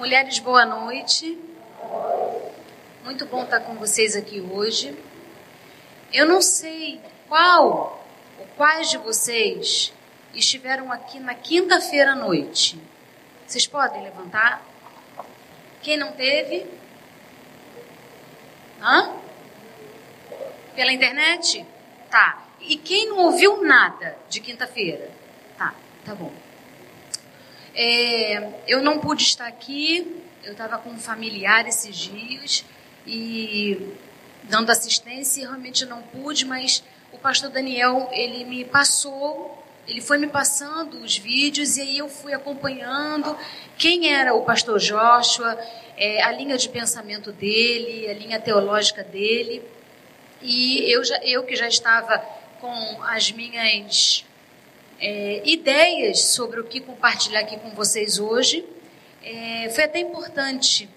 Mulheres, boa noite. Muito bom estar com vocês aqui hoje. Eu não sei qual ou quais de vocês estiveram aqui na quinta-feira à noite. Vocês podem levantar? Quem não teve? Hã? Pela internet? Tá. E quem não ouviu nada de quinta-feira? Tá, tá bom. É, eu não pude estar aqui, eu estava com um familiar esses dias e dando assistência e realmente não pude, mas o pastor Daniel, ele me passou, ele foi me passando os vídeos e aí eu fui acompanhando quem era o pastor Joshua, é, a linha de pensamento dele, a linha teológica dele. E eu, já, eu que já estava com as minhas é, ideias sobre o que compartilhar aqui com vocês hoje. É, foi até importante,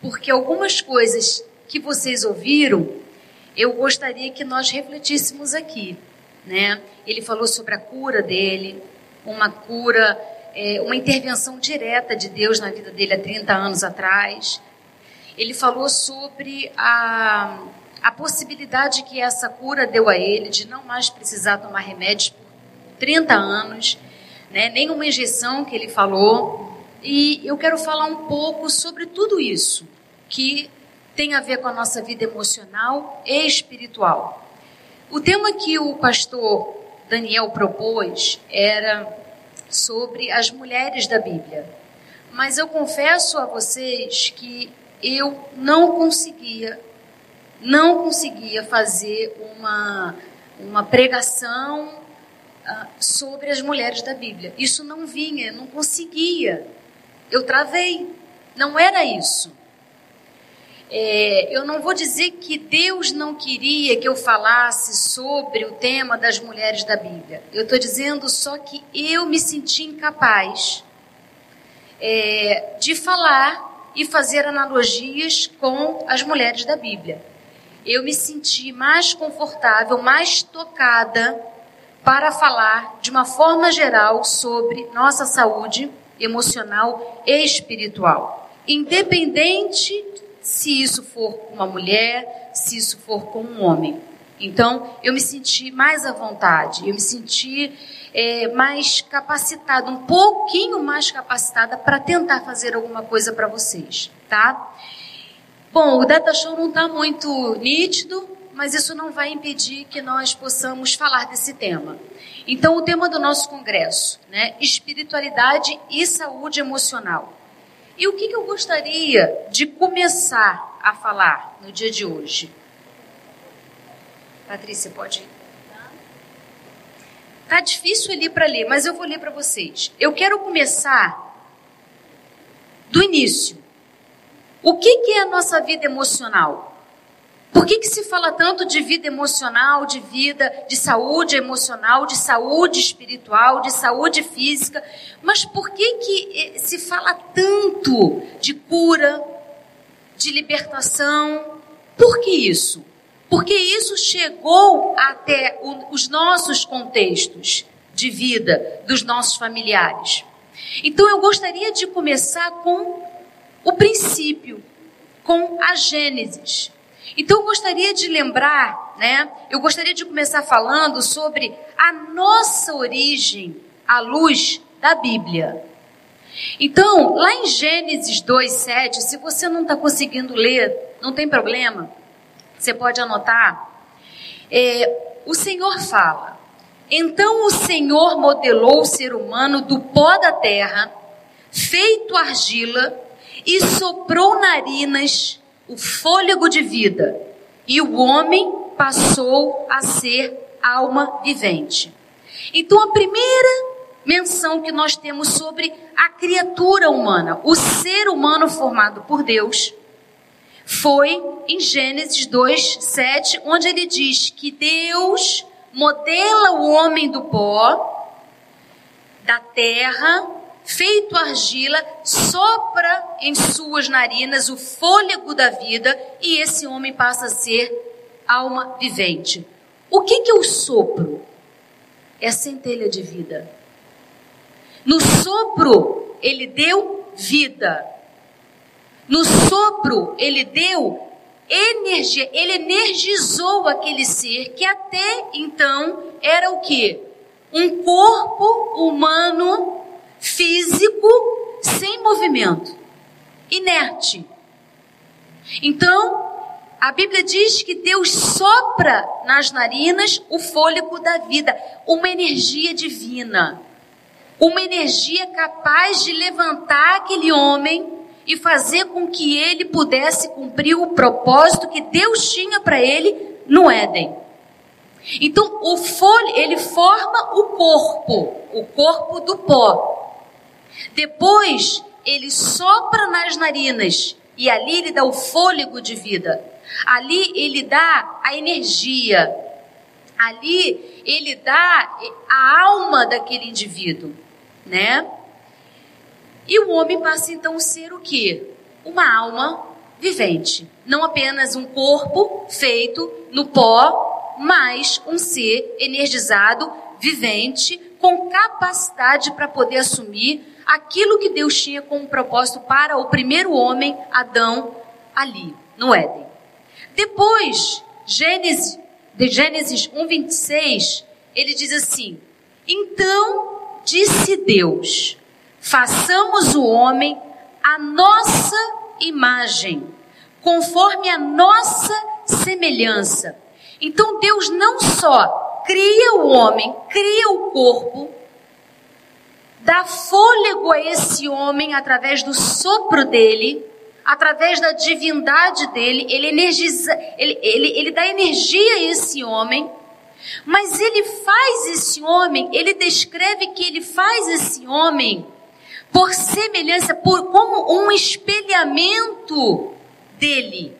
porque algumas coisas que vocês ouviram, eu gostaria que nós refletíssemos aqui. Né? Ele falou sobre a cura dele, uma cura, é, uma intervenção direta de Deus na vida dele há 30 anos atrás. Ele falou sobre a, a possibilidade que essa cura deu a ele de não mais precisar tomar remédios 30 anos, né? nenhuma injeção que ele falou. E eu quero falar um pouco sobre tudo isso que tem a ver com a nossa vida emocional e espiritual. O tema que o pastor Daniel propôs era sobre as mulheres da Bíblia. Mas eu confesso a vocês que eu não conseguia, não conseguia fazer uma, uma pregação ah, sobre as mulheres da Bíblia. Isso não vinha, não conseguia. Eu travei. Não era isso. É, eu não vou dizer que Deus não queria que eu falasse sobre o tema das mulheres da Bíblia. Eu estou dizendo só que eu me senti incapaz é, de falar e fazer analogias com as mulheres da Bíblia. Eu me senti mais confortável, mais tocada para falar de uma forma geral sobre nossa saúde emocional e espiritual. Independente se isso for com uma mulher, se isso for com um homem. Então, eu me senti mais à vontade, eu me senti é, mais capacitada, um pouquinho mais capacitada para tentar fazer alguma coisa para vocês, tá? Bom, o data show não está muito nítido, mas isso não vai impedir que nós possamos falar desse tema. Então, o tema do nosso congresso, né, espiritualidade e saúde emocional. E o que, que eu gostaria de começar a falar no dia de hoje? Patrícia, pode ir. Tá difícil ali para ler, mas eu vou ler para vocês. Eu quero começar do início. O que, que é a nossa vida emocional? Por que, que se fala tanto de vida emocional, de vida, de saúde emocional, de saúde espiritual, de saúde física? Mas por que, que eh, se fala tanto de cura, de libertação? Por que isso? Porque isso chegou até os nossos contextos de vida dos nossos familiares. Então eu gostaria de começar com o princípio, com a Gênesis. Então eu gostaria de lembrar, né? Eu gostaria de começar falando sobre a nossa origem à luz da Bíblia. Então, lá em Gênesis 2:7, se você não está conseguindo ler, não tem problema, você pode anotar. É, o Senhor fala: Então o Senhor modelou o ser humano do pó da terra, feito argila, e soprou narinas o fôlego de vida, e o homem passou a ser alma vivente. Então, a primeira menção que nós temos sobre a criatura humana, o ser humano formado por Deus, foi em Gênesis 2, 7, onde ele diz que Deus modela o homem do pó, da terra, feito argila, sopra em suas narinas o fôlego da vida e esse homem passa a ser alma vivente. O que, que é o sopro? É a centelha de vida. No sopro, ele deu vida. No sopro, ele deu energia, ele energizou aquele ser que até então era o que? Um corpo humano físico sem movimento, inerte. Então, a Bíblia diz que Deus sopra nas narinas o fôlego da vida, uma energia divina, uma energia capaz de levantar aquele homem e fazer com que ele pudesse cumprir o propósito que Deus tinha para ele no Éden. Então, o folho, ele forma o corpo, o corpo do pó. Depois, ele sopra nas narinas e ali ele dá o fôlego de vida. Ali ele dá a energia. Ali ele dá a alma daquele indivíduo, né? E o homem passa então a ser o quê? Uma alma vivente. Não apenas um corpo feito no pó, mas um ser energizado, vivente, com capacidade para poder assumir aquilo que Deus tinha como propósito para o primeiro homem, Adão, ali, no Éden. Depois, Gênesis, de Gênesis 1:26, ele diz assim: Então disse Deus: Façamos o homem a nossa imagem, conforme a nossa semelhança. Então Deus não só cria o homem, cria o corpo, dá fôlego a esse homem através do sopro dele, através da divindade dele, ele energiza, ele, ele, ele dá energia a esse homem, mas ele faz esse homem, ele descreve que ele faz esse homem por semelhança, por como um espelhamento dele.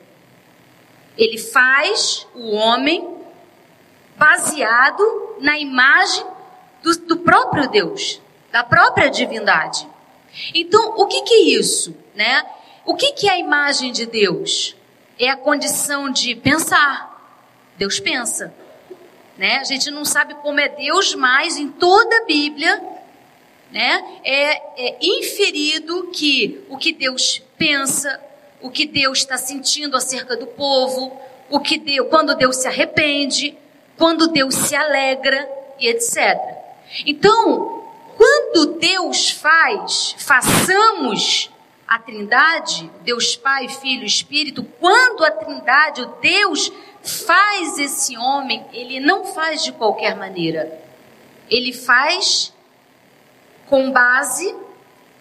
Ele faz o homem baseado na imagem do, do próprio Deus, da própria divindade. Então, o que, que é isso, né? O que, que é a imagem de Deus? É a condição de pensar. Deus pensa, né? A gente não sabe como é Deus, mas em toda a Bíblia né? É, é inferido que o que Deus pensa, o que Deus está sentindo acerca do povo, o que Deus, quando Deus se arrepende, quando Deus se alegra e etc. Então, quando Deus faz, façamos a Trindade, Deus Pai, Filho, Espírito, quando a Trindade, o Deus faz esse homem, ele não faz de qualquer maneira. Ele faz com base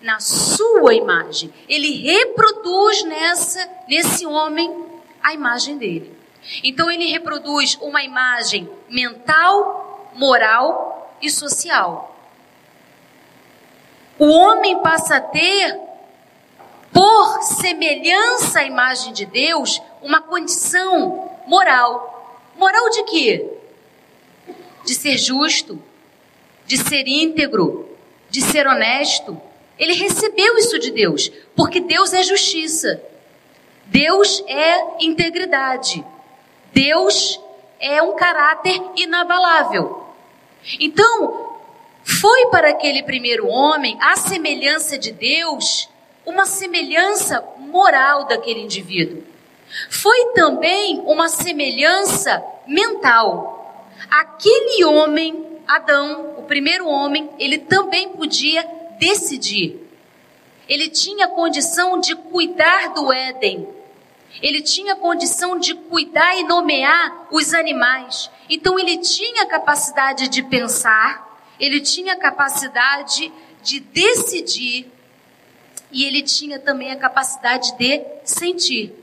na sua imagem. Ele reproduz nessa nesse homem a imagem dele. Então ele reproduz uma imagem mental, moral e social. O homem passa a ter por semelhança à imagem de Deus, uma condição moral. Moral de quê? De ser justo, de ser íntegro, de ser honesto. Ele recebeu isso de Deus, porque Deus é justiça. Deus é integridade. Deus é um caráter inabalável. Então, foi para aquele primeiro homem a semelhança de Deus, uma semelhança moral daquele indivíduo. Foi também uma semelhança mental. Aquele homem Adão, o primeiro homem, ele também podia decidir. Ele tinha condição de cuidar do Éden. Ele tinha condição de cuidar e nomear os animais. Então ele tinha capacidade de pensar, ele tinha capacidade de decidir e ele tinha também a capacidade de sentir.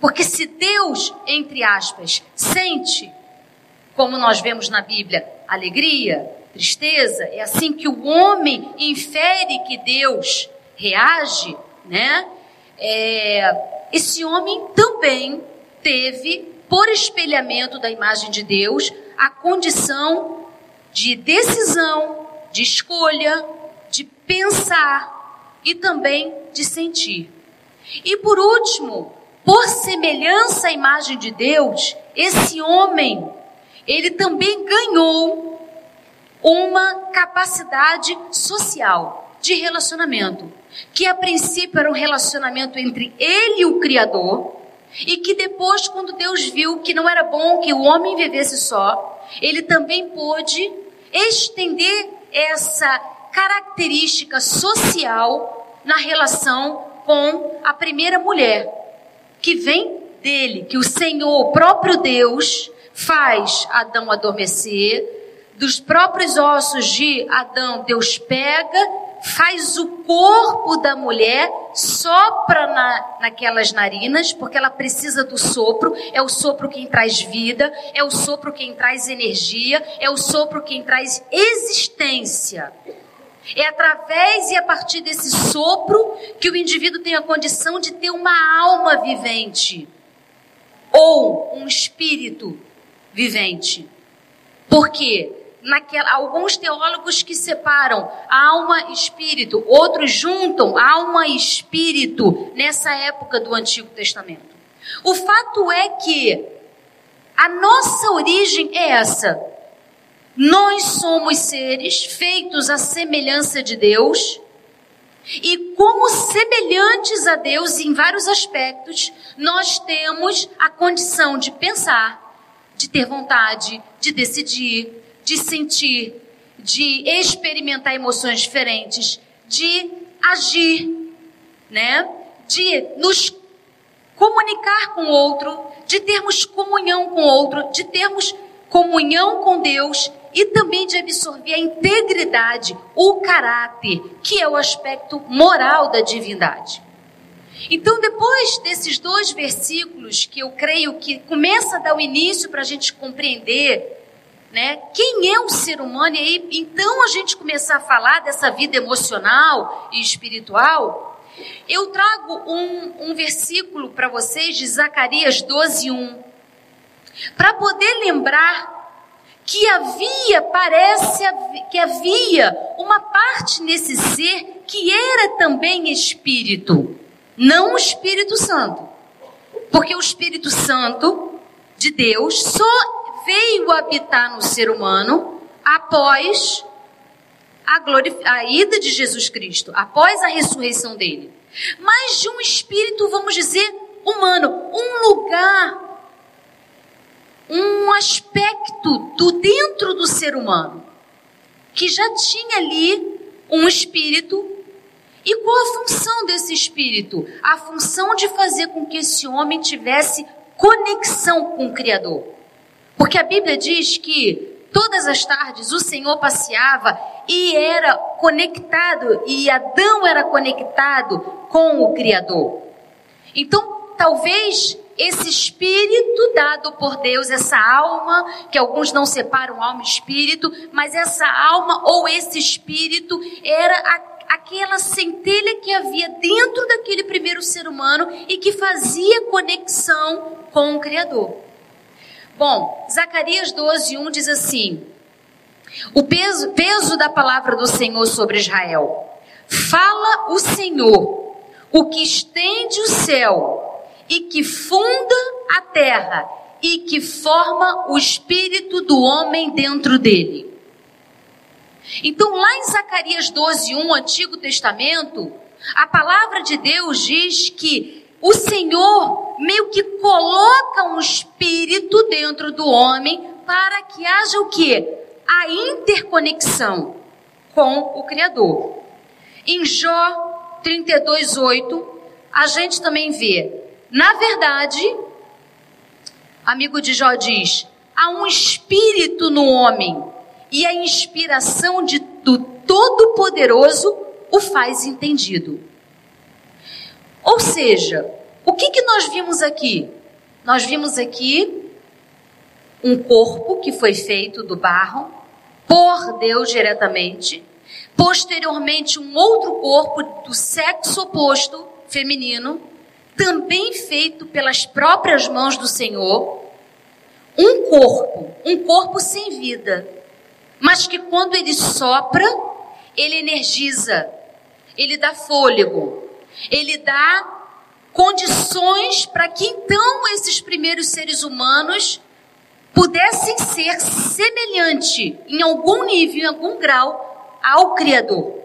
Porque se Deus, entre aspas, sente, como nós vemos na Bíblia, alegria, tristeza, é assim que o homem infere que Deus reage, né? É, esse homem também teve, por espelhamento da imagem de Deus, a condição de decisão, de escolha, de pensar e também de sentir. E por último, por semelhança à imagem de Deus, esse homem ele também ganhou uma capacidade social. de relacionamento, que a princípio era um relacionamento entre ele e o Criador, e que depois, quando Deus viu que não era bom que o homem vivesse só, ele também pôde estender essa característica social na relação com a primeira mulher, que vem dele, que o Senhor, o próprio Deus, faz Adão adormecer, dos próprios ossos de Adão, Deus pega, faz o corpo da mulher, sopra na, naquelas narinas, porque ela precisa do sopro, é o sopro quem traz vida, é o sopro quem traz energia, é o sopro quem traz existência. É através e a partir desse sopro que o indivíduo tem a condição de ter uma alma vivente ou um espírito vivente. Por quê? Naquela, alguns teólogos que separam alma e espírito, outros juntam alma e espírito nessa época do Antigo Testamento. O fato é que a nossa origem é essa. Nós somos seres feitos à semelhança de Deus, e como semelhantes a Deus em vários aspectos, nós temos a condição de pensar, de ter vontade, de decidir, de sentir, de experimentar emoções diferentes, de agir, né? De nos comunicar com o outro, de termos comunhão com o outro, de termos comunhão com Deus e também de absorver a integridade, o caráter, que é o aspecto moral da divindade. Então, depois desses dois versículos, que eu creio que começa a dar o início para a gente compreender né, quem é o ser humano, e aí então a gente começar a falar dessa vida emocional e espiritual, eu trago um, um versículo para vocês de Zacarias 12, 1, para poder lembrar que havia, parece que havia uma parte nesse ser que era também espírito, não o Espírito Santo. Porque o Espírito Santo de Deus só veio habitar no ser humano após a, a ida de Jesus Cristo, após a ressurreição dele. Mas de um espírito, vamos dizer, humano, um lugar um aspecto do dentro do ser humano que já tinha ali um espírito. E qual a função desse espírito? A função de fazer com que esse homem tivesse conexão com o Criador. Porque a Bíblia diz que todas as tardes o Senhor passeava e era conectado, e Adão era conectado com o Criador. Então, talvez esse espírito dado por Deus, essa alma, que alguns não separam alma e espírito, mas essa alma ou esse espírito era a, aquela centelha que havia dentro daquele primeiro ser humano e que fazia conexão com o Criador. Bom, Zacarias 12, 1 diz assim: o peso, peso da palavra do Senhor sobre Israel. Fala o Senhor, o que estende o céu e que funda a terra e que forma o espírito do homem dentro dele. Então, lá em Zacarias 12, 1, Antigo Testamento, a palavra de Deus diz que o Senhor meio que coloca um espírito dentro do homem para que haja o que? A interconexão com o Criador. Em Jó 32, 8, a gente também vê na verdade, amigo de Jó diz: há um espírito no homem e a inspiração de, do Todo-Poderoso o faz entendido. Ou seja, o que, que nós vimos aqui? Nós vimos aqui um corpo que foi feito do barro por Deus diretamente. Posteriormente, um outro corpo do sexo oposto, feminino, também feito pelas próprias mãos do Senhor, um corpo, um corpo sem vida, mas que quando ele sopra, ele energiza, ele dá fôlego, ele dá condições para que então esses primeiros seres humanos pudessem ser semelhante em algum nível, em algum grau ao Criador.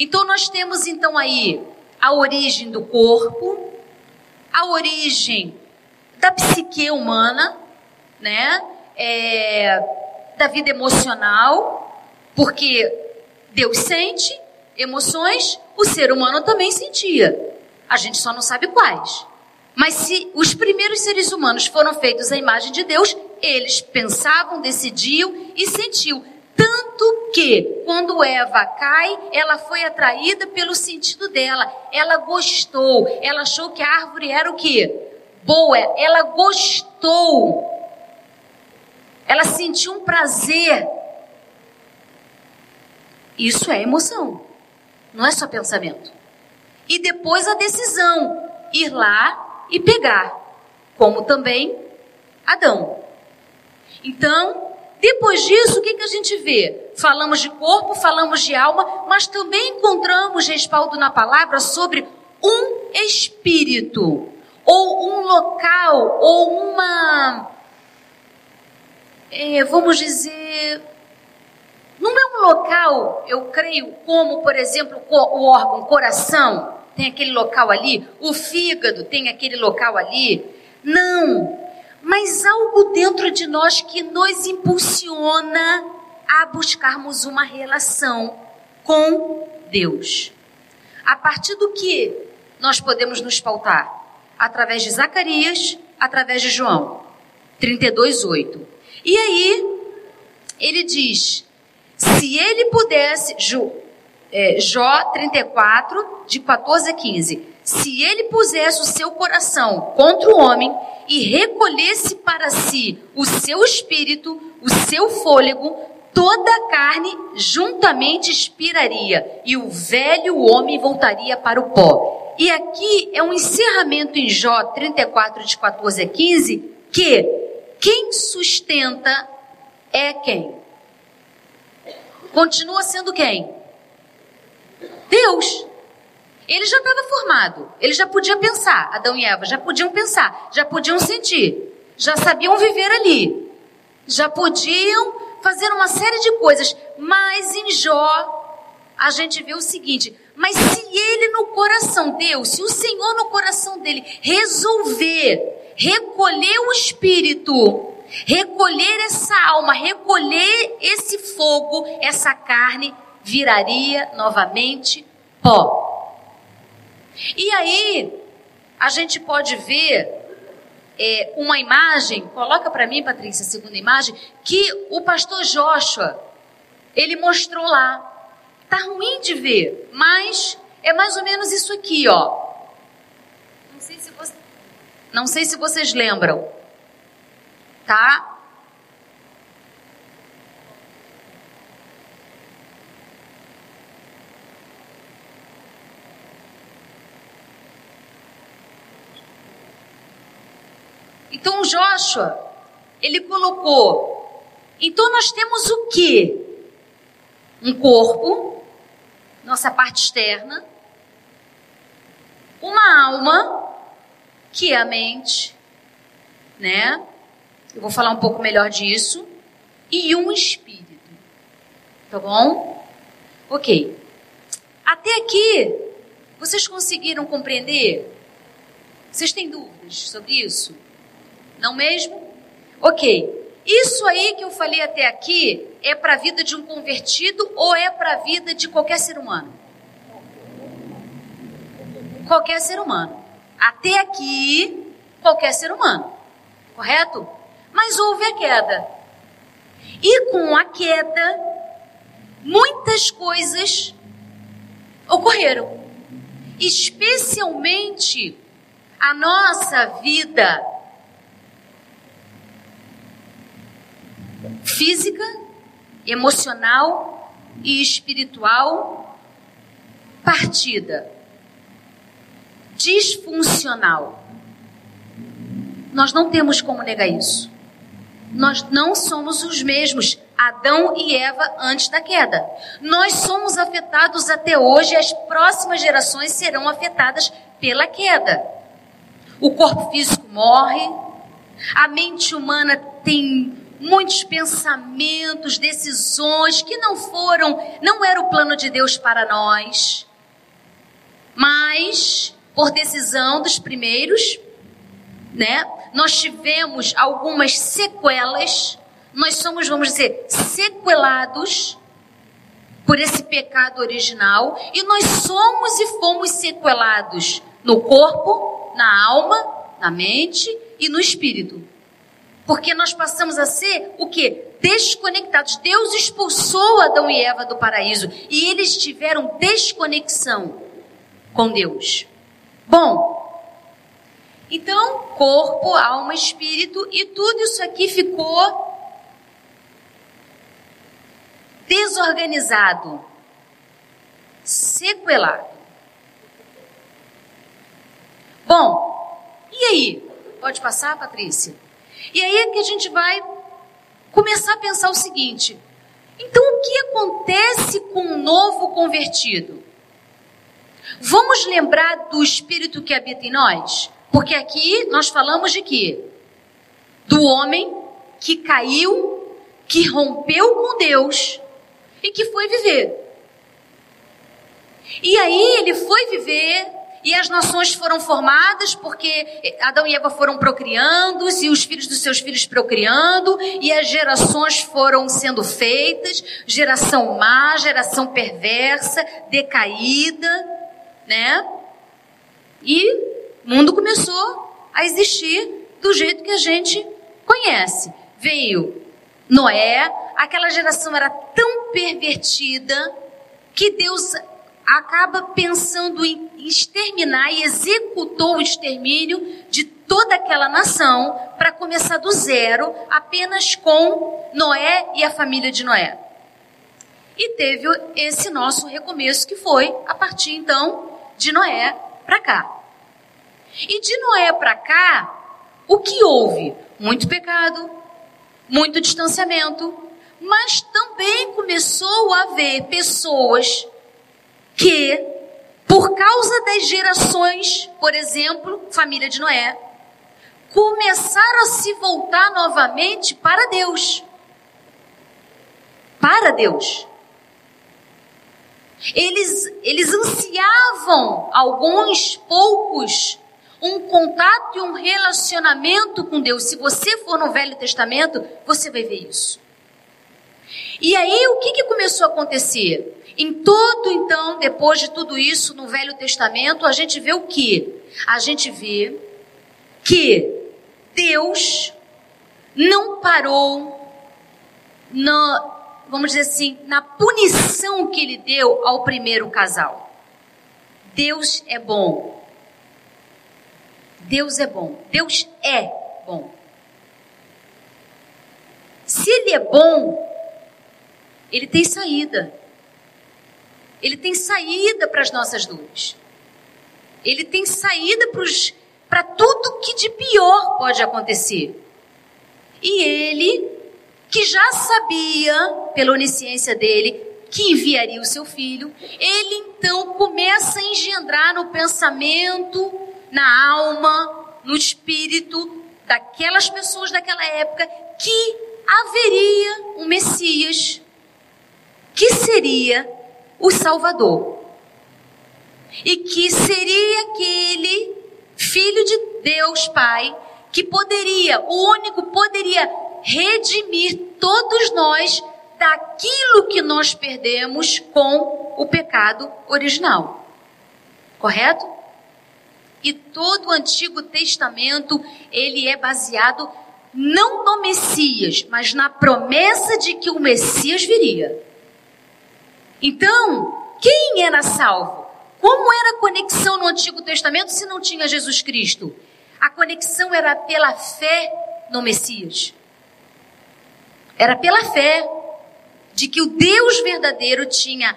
Então nós temos então aí a origem do corpo, a origem da psique humana, né? É, da vida emocional, porque Deus sente emoções, o ser humano também sentia. A gente só não sabe quais. Mas se os primeiros seres humanos foram feitos à imagem de Deus, eles pensavam, decidiam e sentiam. Tanto que, quando Eva cai, ela foi atraída pelo sentido dela. Ela gostou. Ela achou que a árvore era o quê? Boa. Ela gostou. Ela sentiu um prazer. Isso é emoção. Não é só pensamento. E depois a decisão. Ir lá e pegar. Como também Adão. Então, depois disso, o que, que a gente vê? Falamos de corpo, falamos de alma, mas também encontramos respaldo na palavra sobre um espírito, ou um local, ou uma. É, vamos dizer. Não é um local, eu creio, como, por exemplo, o órgão coração, tem aquele local ali, o fígado tem aquele local ali. Não, mas algo dentro de nós que nos impulsiona a buscarmos uma relação com Deus. A partir do que nós podemos nos pautar? Através de Zacarias, através de João 32:8. E aí ele diz: se ele pudesse, Jó, é, Jó 34, de 14 a 15, se ele pusesse o seu coração contra o homem e recolhesse para si o seu espírito, o seu fôlego, toda a carne juntamente expiraria e o velho homem voltaria para o pó. E aqui é um encerramento em Jó 34, de 14 a 15, que quem sustenta é quem? Continua sendo quem? Deus. Ele já estava formado, ele já podia pensar, Adão e Eva já podiam pensar, já podiam sentir, já sabiam viver ali, já podiam fazer uma série de coisas, mas em Jó a gente vê o seguinte: mas se ele no coração, Deus, se o Senhor no coração dele resolver recolher o espírito, recolher essa alma, recolher esse fogo, essa carne, viraria novamente pó. E aí, a gente pode ver é, uma imagem, coloca para mim, Patrícia, a segunda imagem, que o pastor Joshua, ele mostrou lá. Tá ruim de ver, mas é mais ou menos isso aqui, ó. Não sei se, você, não sei se vocês lembram, tá? Então Joshua, ele colocou. Então nós temos o que? Um corpo, nossa parte externa, uma alma, que é a mente, né? Eu vou falar um pouco melhor disso, e um espírito. Tá bom? Ok. Até aqui, vocês conseguiram compreender? Vocês têm dúvidas sobre isso? Não mesmo? Ok. Isso aí que eu falei até aqui é para a vida de um convertido ou é para a vida de qualquer ser humano? Qualquer ser humano. Até aqui, qualquer ser humano. Correto? Mas houve a queda. E com a queda, muitas coisas ocorreram. Especialmente a nossa vida física, emocional e espiritual partida, disfuncional. Nós não temos como negar isso. Nós não somos os mesmos Adão e Eva antes da queda. Nós somos afetados até hoje e as próximas gerações serão afetadas pela queda. O corpo físico morre, a mente humana tem muitos pensamentos, decisões que não foram, não era o plano de Deus para nós. Mas, por decisão dos primeiros, né, nós tivemos algumas sequelas, nós somos, vamos dizer, sequelados por esse pecado original e nós somos e fomos sequelados no corpo, na alma, na mente e no espírito. Porque nós passamos a ser o que? Desconectados. Deus expulsou Adão e Eva do paraíso e eles tiveram desconexão com Deus. Bom, então, corpo, alma, espírito e tudo isso aqui ficou desorganizado, sequelado. Bom, e aí? Pode passar, Patrícia? E aí é que a gente vai começar a pensar o seguinte: então o que acontece com um novo convertido? Vamos lembrar do espírito que habita em nós? Porque aqui nós falamos de quê? Do homem que caiu, que rompeu com Deus e que foi viver. E aí ele foi viver e as nações foram formadas porque Adão e Eva foram procriando, e os filhos dos seus filhos procriando, e as gerações foram sendo feitas, geração má, geração perversa, decaída, né? E o mundo começou a existir do jeito que a gente conhece. Veio Noé, aquela geração era tão pervertida que Deus acaba pensando em exterminar e executou o extermínio de toda aquela nação para começar do zero, apenas com Noé e a família de Noé. E teve esse nosso recomeço que foi a partir então de Noé para cá. E de Noé para cá, o que houve? Muito pecado, muito distanciamento, mas também começou a haver pessoas que, por causa das gerações, por exemplo, família de Noé, começaram a se voltar novamente para Deus. Para Deus. Eles, eles ansiavam, alguns, poucos, um contato e um relacionamento com Deus. Se você for no Velho Testamento, você vai ver isso. E aí, o que, que começou a acontecer? Em todo, então, depois de tudo isso, no Velho Testamento, a gente vê o que? A gente vê que Deus não parou na, vamos dizer assim, na punição que ele deu ao primeiro casal. Deus é bom. Deus é bom. Deus é bom. Se ele é bom, ele tem saída. Ele tem saída para as nossas dores. Ele tem saída para tudo que de pior pode acontecer. E ele, que já sabia, pela onisciência dele, que enviaria o seu filho, ele então começa a engendrar no pensamento, na alma, no espírito daquelas pessoas daquela época que haveria um Messias, que seria o Salvador. E que seria aquele filho de Deus Pai que poderia, o único poderia redimir todos nós daquilo que nós perdemos com o pecado original. Correto? E todo o Antigo Testamento, ele é baseado não no Messias, mas na promessa de que o Messias viria. Então, quem era salvo? Como era a conexão no Antigo Testamento se não tinha Jesus Cristo? A conexão era pela fé no Messias. Era pela fé de que o Deus verdadeiro tinha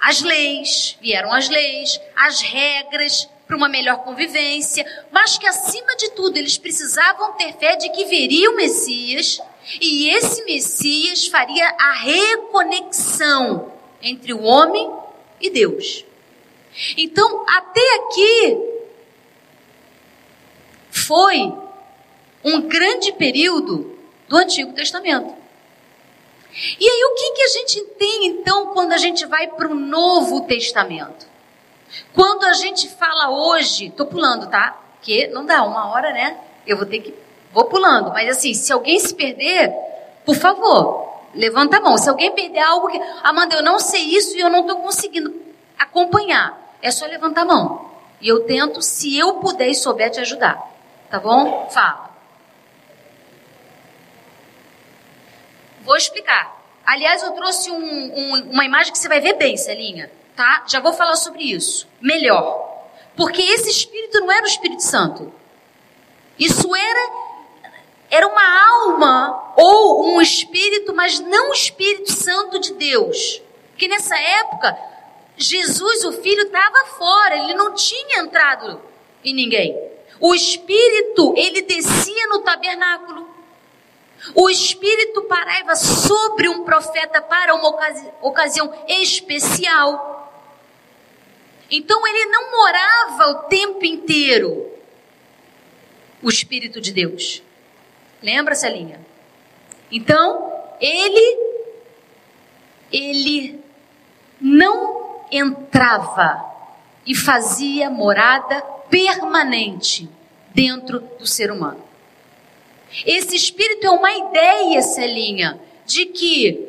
as leis, vieram as leis, as regras para uma melhor convivência, mas que acima de tudo eles precisavam ter fé de que viria o Messias e esse Messias faria a reconexão entre o homem e Deus. Então, até aqui foi um grande período do Antigo Testamento. E aí, o que, que a gente tem então quando a gente vai para o Novo Testamento? Quando a gente fala hoje, tô pulando, tá? Porque não dá uma hora, né? Eu vou ter que. Vou pulando. Mas assim, se alguém se perder, por favor, levanta a mão. Se alguém perder algo que. Amanda, eu não sei isso e eu não estou conseguindo acompanhar. É só levantar a mão. E eu tento, se eu puder e souber, te ajudar. Tá bom? Fala. Vou explicar. Aliás, eu trouxe um, um, uma imagem que você vai ver bem, Celinha. Tá? Já vou falar sobre isso. Melhor. Porque esse Espírito não era o Espírito Santo. Isso era, era uma alma ou um Espírito, mas não o Espírito Santo de Deus. Porque nessa época, Jesus, o Filho, estava fora, ele não tinha entrado em ninguém. O Espírito, ele descia no tabernáculo. O Espírito parava sobre um profeta para uma ocasi ocasião especial. Então ele não morava o tempo inteiro. O Espírito de Deus. Lembra, Celinha? Então, ele ele não entrava e fazia morada permanente dentro do ser humano. Esse espírito é uma ideia, Celinha, de que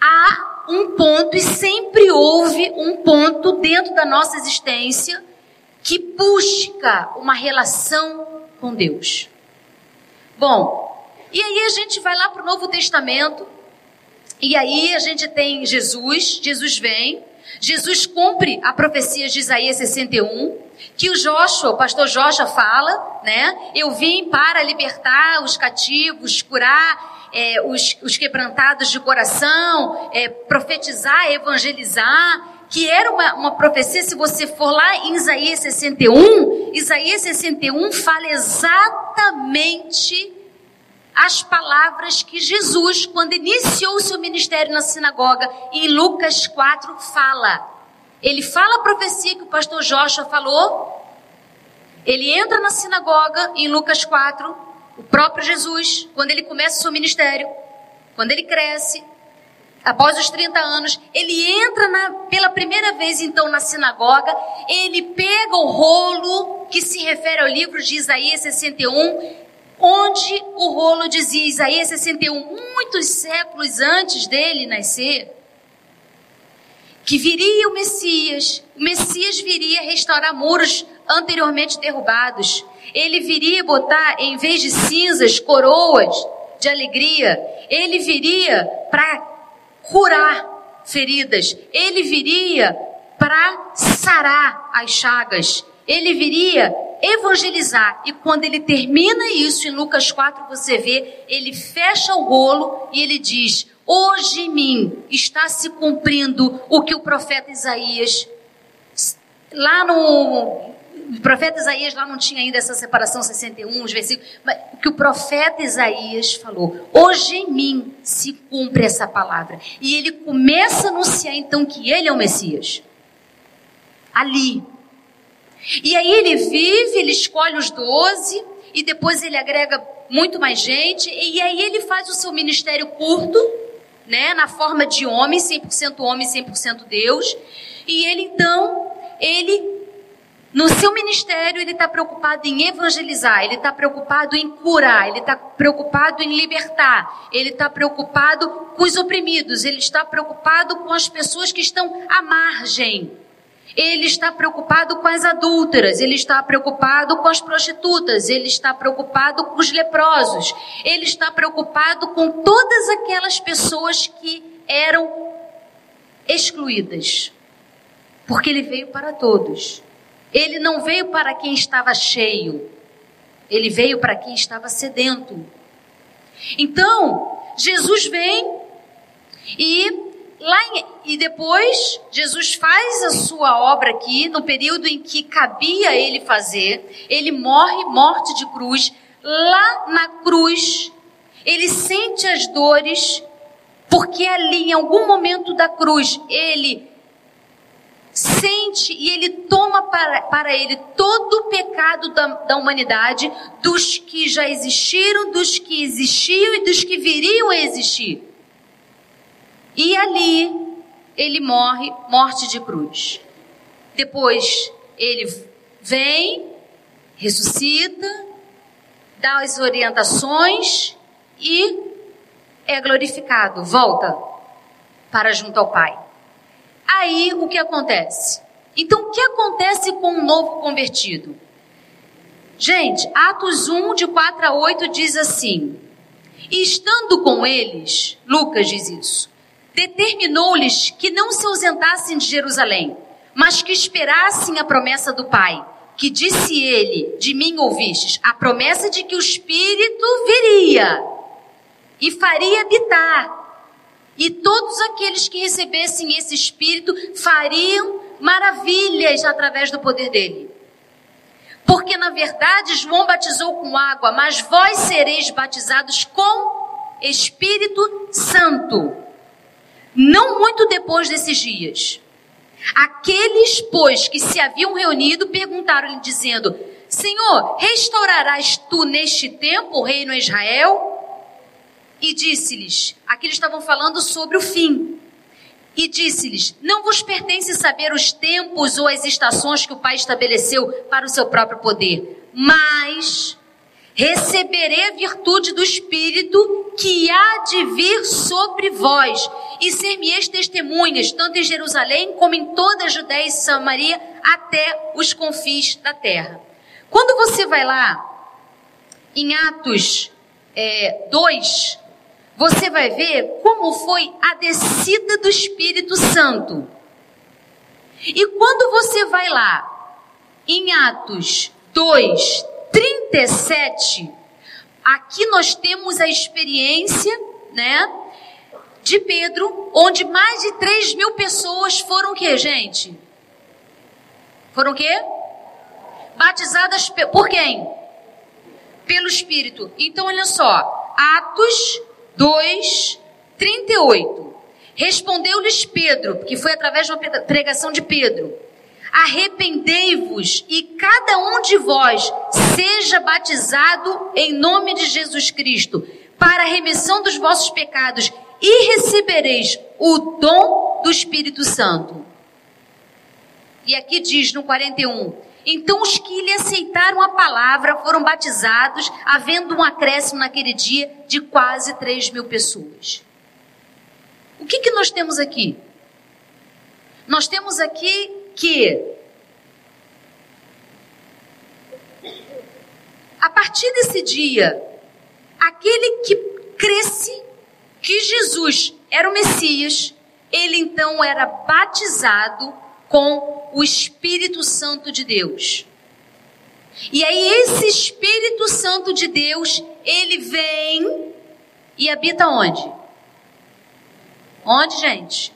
há um ponto e sempre houve um ponto dentro da nossa existência que busca uma relação com Deus. Bom, e aí a gente vai lá para o Novo Testamento, e aí a gente tem Jesus, Jesus vem, Jesus cumpre a profecia de Isaías 61, que o Joshua, o pastor Joshua fala, né? Eu vim para libertar os cativos, curar é, os, os, quebrantados de coração, é, profetizar, evangelizar, que era uma, uma profecia, se você for lá em Isaías 61, Isaías 61 fala exatamente as palavras que Jesus, quando iniciou o seu ministério na sinagoga, em Lucas 4, fala. Ele fala a profecia que o pastor Joshua falou, ele entra na sinagoga em Lucas 4, o próprio Jesus, quando ele começa o seu ministério, quando ele cresce, após os 30 anos, ele entra na, pela primeira vez então na sinagoga, ele pega o rolo que se refere ao livro de Isaías 61, onde o rolo dizia Isaías 61, muitos séculos antes dele nascer, que viria o Messias, o Messias viria restaurar muros anteriormente derrubados. Ele viria botar, em vez de cinzas, coroas de alegria. Ele viria para curar feridas. Ele viria para sarar as chagas. Ele viria evangelizar. E quando ele termina isso, em Lucas 4, você vê, ele fecha o rolo e ele diz: Hoje em mim está se cumprindo o que o profeta Isaías, lá no, o profeta Isaías lá não tinha ainda essa separação 61, os versículos, mas o que o profeta Isaías falou, hoje em mim se cumpre essa palavra. E ele começa a anunciar então que ele é o Messias. Ali. E aí ele vive, ele escolhe os doze, e depois ele agrega muito mais gente, e aí ele faz o seu ministério curto, né, na forma de homem, 100% homem, 100% Deus. E ele então, ele no seu ministério, ele está preocupado em evangelizar, ele está preocupado em curar, ele está preocupado em libertar, ele está preocupado com os oprimidos, ele está preocupado com as pessoas que estão à margem. Ele está preocupado com as adúlteras, ele está preocupado com as prostitutas, ele está preocupado com os leprosos, ele está preocupado com todas aquelas pessoas que eram excluídas. Porque ele veio para todos. Ele não veio para quem estava cheio, ele veio para quem estava sedento. Então, Jesus vem e lá em, e depois Jesus faz a sua obra aqui no período em que cabia ele fazer. Ele morre morte de cruz. Lá na cruz, ele sente as dores, porque ali em algum momento da cruz ele sente e ele toma para, para ele todo o pecado da, da humanidade, dos que já existiram, dos que existiam e dos que viriam a existir. E ali ele morre, morte de cruz. Depois ele vem, ressuscita, dá as orientações e é glorificado, volta para junto ao Pai. Aí o que acontece? Então o que acontece com um novo convertido? Gente, Atos 1, de 4 a 8 diz assim: E estando com eles, Lucas diz isso, determinou-lhes que não se ausentassem de Jerusalém, mas que esperassem a promessa do Pai, que disse ele: De mim ouvistes, a promessa de que o Espírito viria e faria habitar. E todos aqueles que recebessem esse Espírito fariam maravilhas através do poder dele. Porque na verdade João batizou com água, mas vós sereis batizados com Espírito Santo. Não muito depois desses dias. Aqueles, pois, que se haviam reunido, perguntaram-lhe, dizendo: Senhor, restaurarás tu neste tempo o reino a Israel? E disse-lhes: aqui eles estavam falando sobre o fim. E disse-lhes: Não vos pertence saber os tempos ou as estações que o Pai estabeleceu para o seu próprio poder, mas receberei a virtude do Espírito que há de vir sobre vós, e ser-me-eis testemunhas, tanto em Jerusalém como em toda a Judéia e Samaria, até os confins da terra. Quando você vai lá, em Atos é, 2, você vai ver como foi a descida do Espírito Santo. E quando você vai lá, em Atos 2, 37, aqui nós temos a experiência, né, de Pedro, onde mais de 3 mil pessoas foram o que, gente? Foram o quê? Batizadas por quem? Pelo Espírito. Então, olha só, Atos 2, 38. Respondeu-lhes Pedro, que foi através de uma pregação de Pedro: Arrependei-vos e cada um de vós seja batizado em nome de Jesus Cristo, para a remissão dos vossos pecados, e recebereis o dom do Espírito Santo. E aqui diz no 41: então os que lhe aceitaram a palavra foram batizados, havendo um acréscimo naquele dia de quase 3 mil pessoas. O que, que nós temos aqui? Nós temos aqui que a partir desse dia, aquele que cresce que Jesus era o Messias, ele então era batizado com o Espírito Santo de Deus. E aí esse Espírito Santo de Deus, ele vem e habita onde? Onde, gente?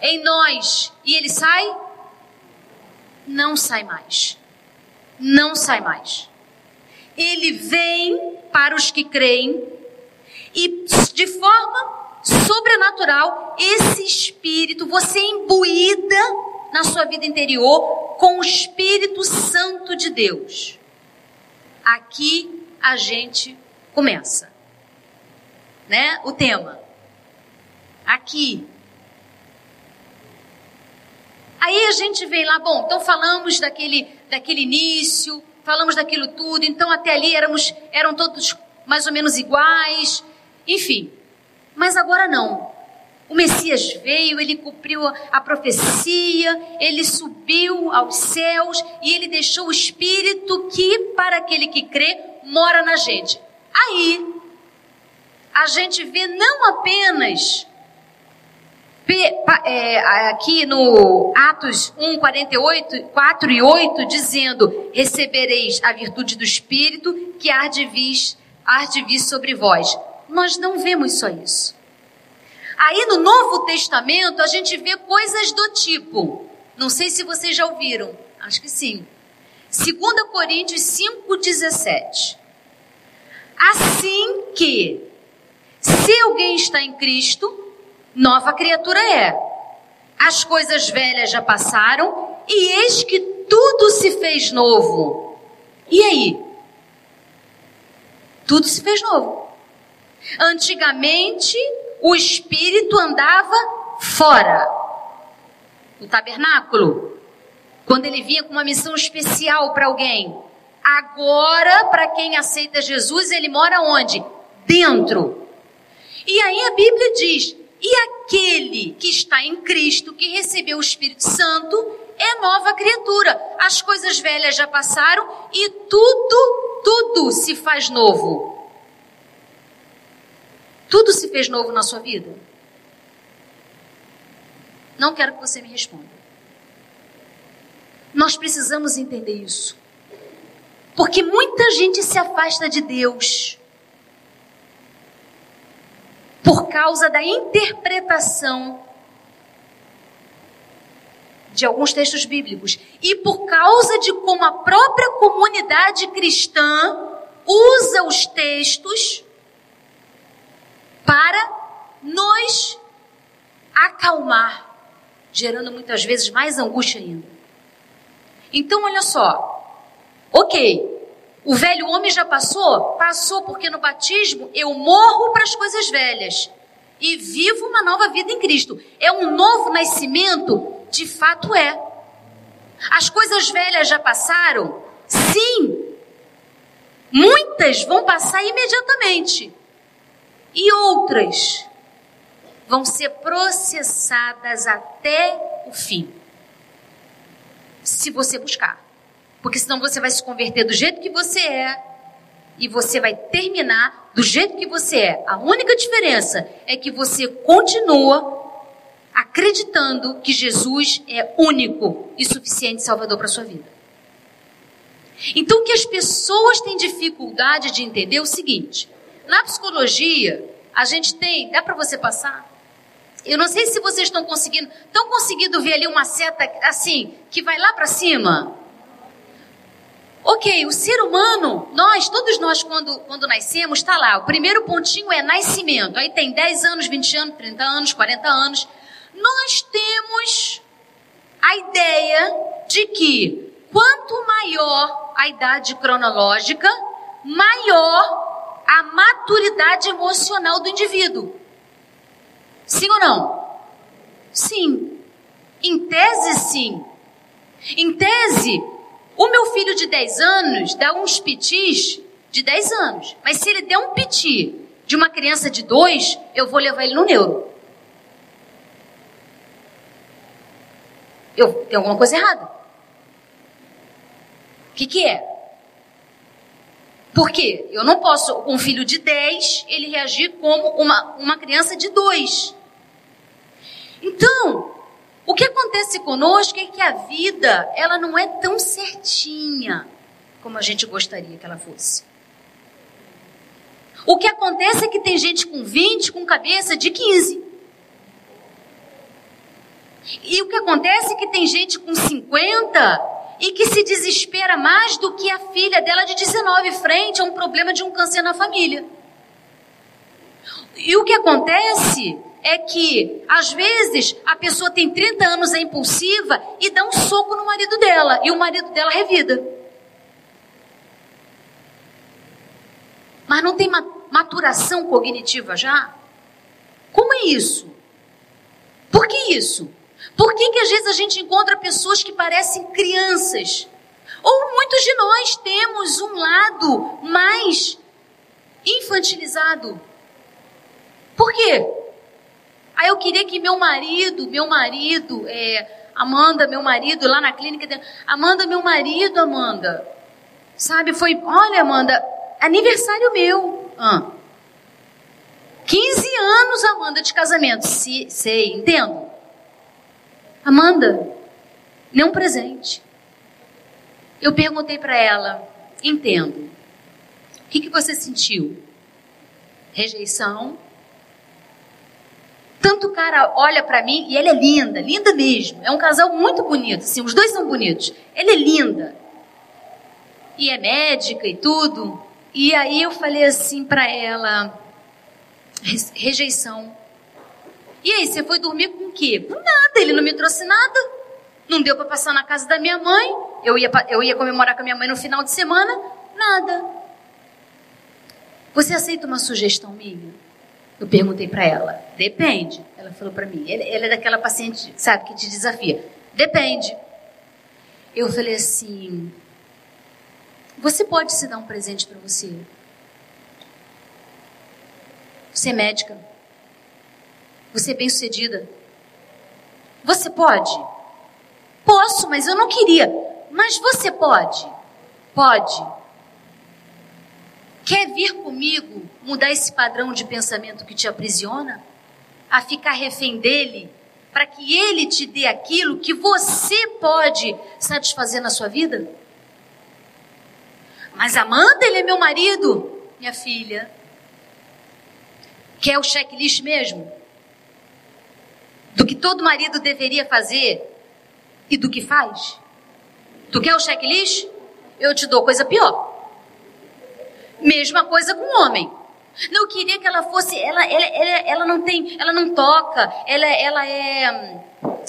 Em nós. E ele sai? Não sai mais. Não sai mais. Ele vem para os que creem e de forma sobrenatural, esse espírito, você é imbuída na sua vida interior com o Espírito Santo de Deus. Aqui a gente começa, né? O tema. Aqui. Aí a gente vem lá, bom, então falamos daquele, daquele início, falamos daquilo tudo, então até ali éramos, eram todos mais ou menos iguais, enfim. Mas agora não. O Messias veio, ele cumpriu a profecia, ele subiu aos céus e ele deixou o Espírito que, para aquele que crê, mora na gente. Aí, a gente vê não apenas é, aqui no Atos 1, 48, 4 e 8, dizendo: Recebereis a virtude do Espírito que há de vir, há de vir sobre vós. Nós não vemos só isso. Aí no Novo Testamento a gente vê coisas do tipo, não sei se vocês já ouviram, acho que sim. 2 Coríntios 5,17. Assim que, se alguém está em Cristo, nova criatura é. as coisas velhas já passaram e eis que tudo se fez novo. E aí? Tudo se fez novo. Antigamente, o espírito andava fora do tabernáculo, quando ele vinha com uma missão especial para alguém. Agora, para quem aceita Jesus, ele mora onde? Dentro. E aí a Bíblia diz: e aquele que está em Cristo, que recebeu o Espírito Santo, é nova criatura. As coisas velhas já passaram e tudo, tudo se faz novo. Tudo se fez novo na sua vida? Não quero que você me responda. Nós precisamos entender isso. Porque muita gente se afasta de Deus por causa da interpretação de alguns textos bíblicos e por causa de como a própria comunidade cristã usa os textos para nos acalmar, gerando muitas vezes mais angústia ainda. Então, olha só, ok, o velho homem já passou? Passou, porque no batismo eu morro para as coisas velhas e vivo uma nova vida em Cristo. É um novo nascimento? De fato é. As coisas velhas já passaram? Sim. Muitas vão passar imediatamente. E outras vão ser processadas até o fim. Se você buscar. Porque senão você vai se converter do jeito que você é e você vai terminar do jeito que você é. A única diferença é que você continua acreditando que Jesus é único e suficiente salvador para sua vida. Então, o que as pessoas têm dificuldade de entender é o seguinte: na psicologia, a gente tem, dá para você passar? Eu não sei se vocês estão conseguindo, estão conseguindo ver ali uma seta assim que vai lá para cima. Ok, o ser humano, nós, todos nós, quando, quando nascemos, está lá. O primeiro pontinho é nascimento. Aí tem 10 anos, 20 anos, 30 anos, 40 anos. Nós temos a ideia de que quanto maior a idade cronológica, maior a maturidade emocional do indivíduo. Sim ou não? Sim. Em tese, sim. Em tese, o meu filho de 10 anos dá uns pitis de 10 anos. Mas se ele der um piti de uma criança de 2, eu vou levar ele no neuro. Eu, tem alguma coisa errada. O que, que é? Por quê? Eu não posso, um filho de 10, ele reagir como uma, uma criança de 2. Então, o que acontece conosco é que a vida, ela não é tão certinha como a gente gostaria que ela fosse. O que acontece é que tem gente com 20 com cabeça de 15. E o que acontece é que tem gente com 50 e que se desespera mais do que a filha dela de 19 frente a um problema de um câncer na família. E o que acontece é que, às vezes, a pessoa tem 30 anos, é impulsiva e dá um soco no marido dela, e o marido dela revida. Mas não tem maturação cognitiva já? Como é isso? Por que isso? Por que, que às vezes a gente encontra pessoas que parecem crianças? Ou muitos de nós temos um lado mais infantilizado. Por quê? Aí eu queria que meu marido, meu marido, é, Amanda, meu marido, lá na clínica, Amanda, meu marido, Amanda, sabe, foi, olha, Amanda, aniversário meu, ah, 15 anos, Amanda, de casamento, Se, sei, entendo. Amanda, nem um presente. Eu perguntei para ela, entendo. O que, que você sentiu? Rejeição, tanto o cara olha para mim e ela é linda, linda mesmo. É um casal muito bonito, assim, os dois são bonitos. Ela é linda. E é médica e tudo. E aí eu falei assim para ela, rejeição. E aí, você foi dormir com o quê? Com nada, ele não me trouxe nada. Não deu para passar na casa da minha mãe. Eu ia, eu ia comemorar com a minha mãe no final de semana. Nada. Você aceita uma sugestão minha? Eu perguntei para ela. Depende. Ela falou para mim. Ela é daquela paciente, sabe, que te desafia. Depende. Eu falei assim: Você pode se dar um presente para você? Você é médica. Você é bem-sucedida. Você pode? Posso, mas eu não queria. Mas você pode? Pode. Quer vir comigo mudar esse padrão de pensamento que te aprisiona? A ficar refém dele? Para que ele te dê aquilo que você pode satisfazer na sua vida? Mas Amanda, ele é meu marido. Minha filha. Quer o checklist mesmo? Do que todo marido deveria fazer e do que faz? Tu quer o checklist? Eu te dou coisa pior. Mesma coisa com o homem. Não queria que ela fosse, ela, ela, ela, ela não tem, ela não toca, ela, ela é,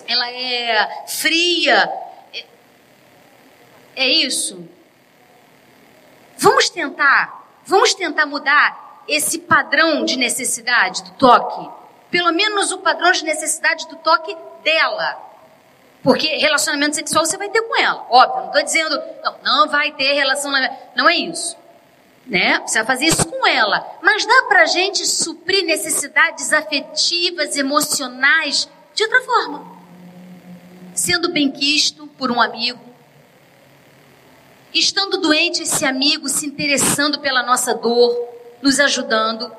ela é fria. É, é isso. Vamos tentar, vamos tentar mudar esse padrão de necessidade do toque pelo menos o padrão de necessidade do toque dela. Porque relacionamento sexual você vai ter com ela, óbvio. Não estou dizendo, não, não vai ter relacionamento. Não é isso. Né? Você vai fazer isso com ela. Mas dá pra gente suprir necessidades afetivas, emocionais, de outra forma. Sendo benquisto por um amigo. Estando doente, esse amigo se interessando pela nossa dor, nos ajudando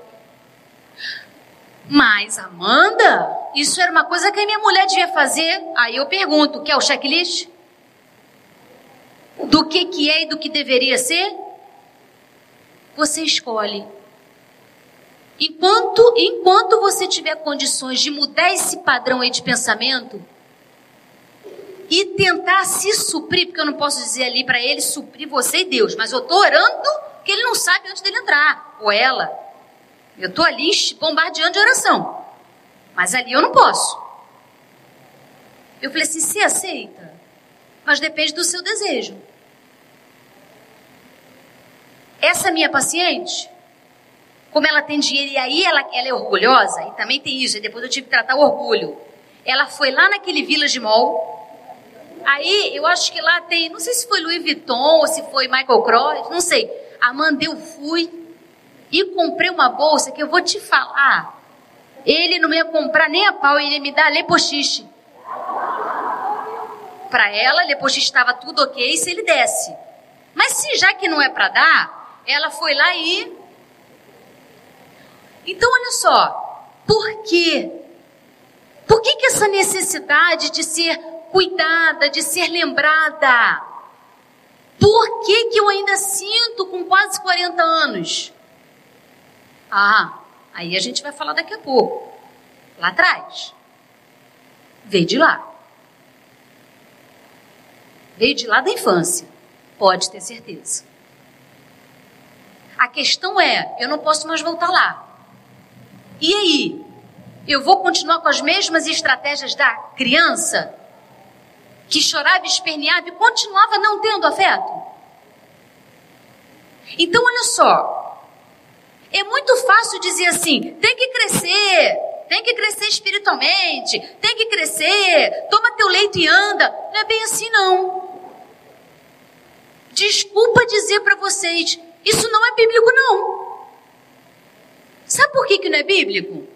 mas, Amanda, isso era uma coisa que a minha mulher devia fazer. Aí eu pergunto, quer o checklist? Do que que é e do que deveria ser? Você escolhe. Enquanto, enquanto você tiver condições de mudar esse padrão aí de pensamento e tentar se suprir, porque eu não posso dizer ali para ele suprir você e Deus, mas eu estou orando que ele não sabe antes dele entrar, ou ela. Eu estou ali bombardeando de oração. Mas ali eu não posso. Eu falei assim: você aceita? Mas depende do seu desejo. Essa minha paciente, como ela tem dinheiro e aí ela, ela é orgulhosa, e também tem isso, e depois eu tive que tratar o orgulho. Ela foi lá naquele Village Mall. Aí eu acho que lá tem, não sei se foi Louis Vuitton ou se foi Michael Kors, não sei. Amanda, eu fui, e comprei uma bolsa que eu vou te falar. Ele não ia comprar nem a pau, ele ia me dar lepochiche. Para ela, lepochiche estava tudo ok se ele desse. Mas se já que não é para dar, ela foi lá e. Então, olha só. Por quê? Por que, que essa necessidade de ser cuidada, de ser lembrada? Por que, que eu ainda sinto com quase 40 anos? Ah, aí a gente vai falar daqui a pouco. Lá atrás. Veio de lá. Veio de lá da infância. Pode ter certeza. A questão é, eu não posso mais voltar lá. E aí? Eu vou continuar com as mesmas estratégias da criança que chorava, esperneava e continuava não tendo afeto? Então, olha só, é muito fácil dizer assim: tem que crescer, tem que crescer espiritualmente, tem que crescer, toma teu leito e anda. Não é bem assim, não. Desculpa dizer para vocês, isso não é bíblico, não. Sabe por que, que não é bíblico?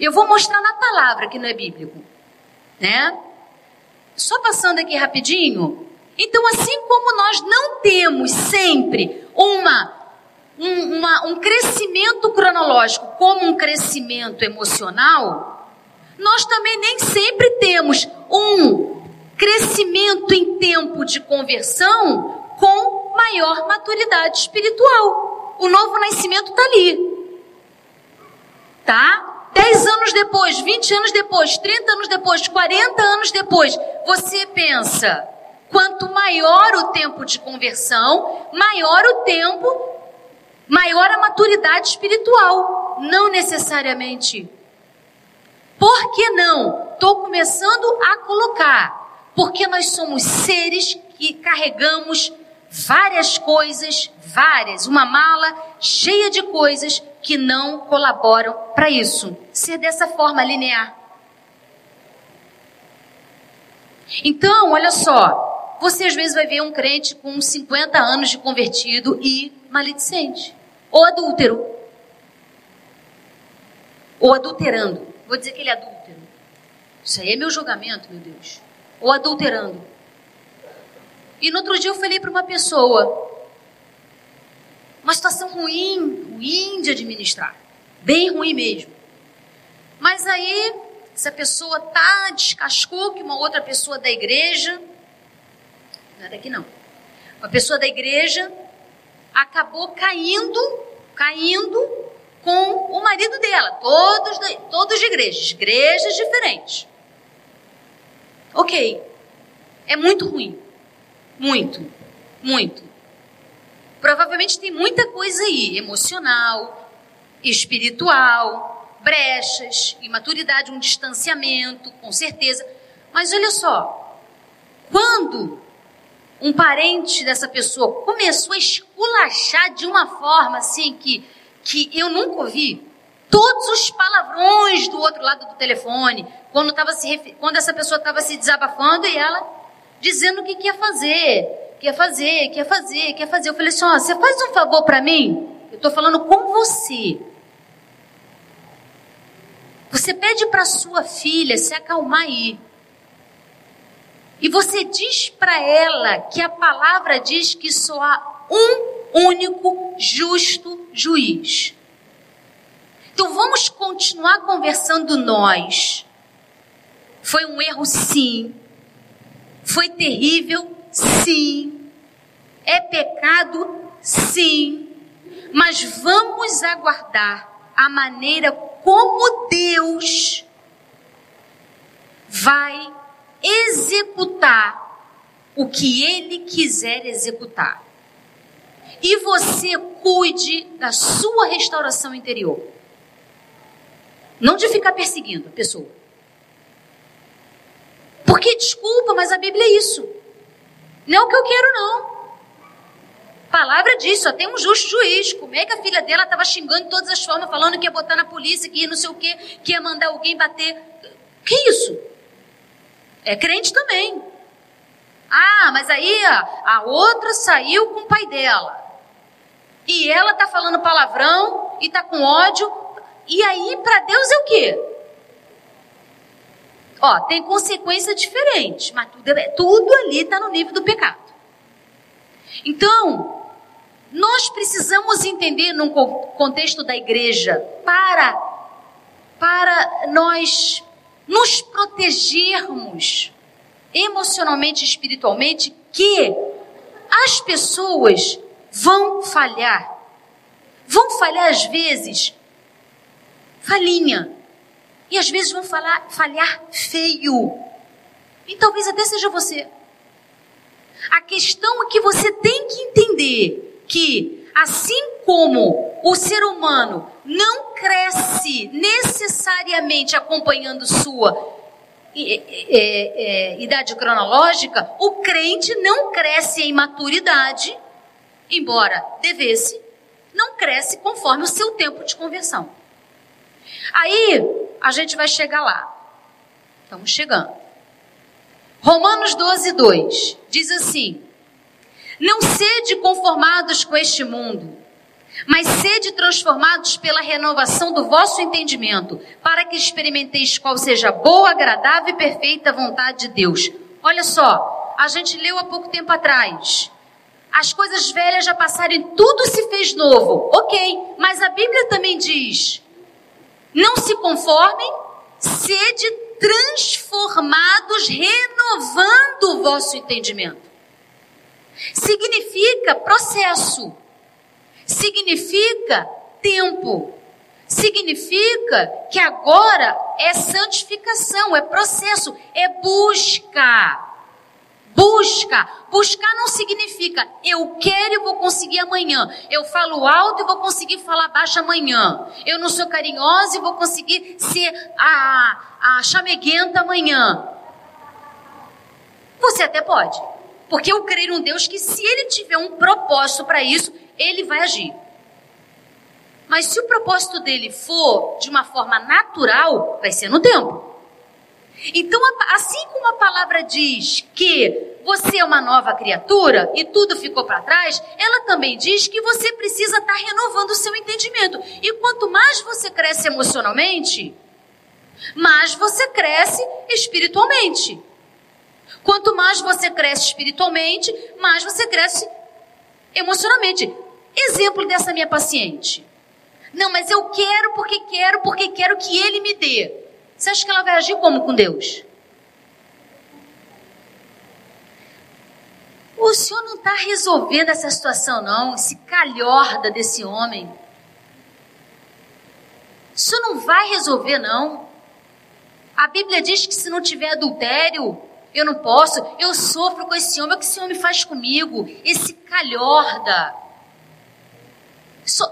Eu vou mostrar na palavra que não é bíblico, né? Só passando aqui rapidinho. Então, assim como nós não temos sempre uma um, uma, um crescimento cronológico como um crescimento emocional, nós também nem sempre temos um crescimento em tempo de conversão com maior maturidade espiritual. O novo nascimento está ali. Tá? 10 anos depois, 20 anos depois, 30 anos depois, 40 anos depois, você pensa, quanto maior o tempo de conversão, maior o tempo maior a maturidade espiritual. Não necessariamente. Por que não? estou começando a colocar, porque nós somos seres que carregamos várias coisas, várias, uma mala cheia de coisas que não colaboram para isso. Ser dessa forma linear. Então, olha só, você às vezes vai ver um crente com 50 anos de convertido e maledicente, ou adúltero, ou adulterando. Vou dizer que ele é adúltero. Isso aí é meu julgamento, meu Deus. Ou adulterando. E no outro dia eu falei para uma pessoa, uma situação ruim, ruim de administrar, bem ruim mesmo. Mas aí, essa pessoa tá, descascou que uma outra pessoa da igreja, não é daqui não, uma pessoa da igreja acabou caindo, caindo com o marido dela, todos, todos de igrejas, igrejas diferentes. Ok, é muito ruim, muito, muito. Provavelmente tem muita coisa aí, emocional, espiritual, brechas, imaturidade, um distanciamento, com certeza. Mas olha só, quando um parente dessa pessoa começou a esculachar de uma forma assim que, que eu nunca ouvi, todos os palavrões do outro lado do telefone, quando, tava se, quando essa pessoa estava se desabafando e ela dizendo o que, que ia fazer, quer fazer, quer fazer, quer fazer. Eu falei assim: ó, você faz um favor para mim? Eu estou falando com você. Você pede para sua filha se acalmar aí. E você diz para ela que a palavra diz que só há um único justo juiz. Então vamos continuar conversando nós. Foi um erro, sim. Foi terrível, Sim. É pecado? Sim. Mas vamos aguardar a maneira como Deus vai executar o que Ele quiser executar. E você cuide da sua restauração interior. Não de ficar perseguindo a pessoa. Porque, desculpa, mas a Bíblia é isso. Não é o que eu quero, não. Palavra diz, só tem um justo juiz. Como é que a filha dela estava xingando de todas as formas, falando que ia botar na polícia, que ia não sei o quê, que ia mandar alguém bater. Que isso? É crente também. Ah, mas aí a, a outra saiu com o pai dela. E ela tá falando palavrão e tá com ódio. E aí, para Deus é o quê? Ó, tem consequência diferente, mas tudo, é, tudo ali está no nível do pecado. Então, nós precisamos entender no contexto da igreja para para nós nos protegermos emocionalmente e espiritualmente que as pessoas vão falhar. Vão falhar às vezes falinha, e às vezes vão falar, falhar feio. E talvez até seja você. A questão é que você tem que entender que, assim como o ser humano não cresce necessariamente acompanhando sua idade cronológica, o crente não cresce em maturidade, embora devesse, não cresce conforme o seu tempo de conversão. Aí a gente vai chegar lá. Estamos chegando. Romanos 12, 2 diz assim: Não sede conformados com este mundo, mas sede transformados pela renovação do vosso entendimento, para que experimenteis qual seja a boa, agradável e perfeita vontade de Deus. Olha só, a gente leu há pouco tempo atrás. As coisas velhas já passaram e tudo se fez novo. Ok, mas a Bíblia também diz não se conformem, sede transformados, renovando o vosso entendimento. Significa processo, significa tempo, significa que agora é santificação, é processo, é busca. Busca. Buscar não significa eu quero e vou conseguir amanhã. Eu falo alto e vou conseguir falar baixo amanhã. Eu não sou carinhosa e vou conseguir ser a, a chameguenta amanhã. Você até pode. Porque eu creio num Deus que, se ele tiver um propósito para isso, ele vai agir. Mas se o propósito dele for de uma forma natural, vai ser no tempo. Então, assim como a palavra diz que você é uma nova criatura e tudo ficou para trás, ela também diz que você precisa estar tá renovando o seu entendimento. E quanto mais você cresce emocionalmente, mais você cresce espiritualmente. Quanto mais você cresce espiritualmente, mais você cresce emocionalmente. Exemplo dessa minha paciente. Não, mas eu quero porque quero, porque quero que ele me dê. Você acha que ela vai agir como com Deus? O senhor não está resolvendo essa situação, não, esse calhorda desse homem. O senhor não vai resolver, não. A Bíblia diz que se não tiver adultério, eu não posso, eu sofro com esse homem, o que esse homem faz comigo? Esse calhorda.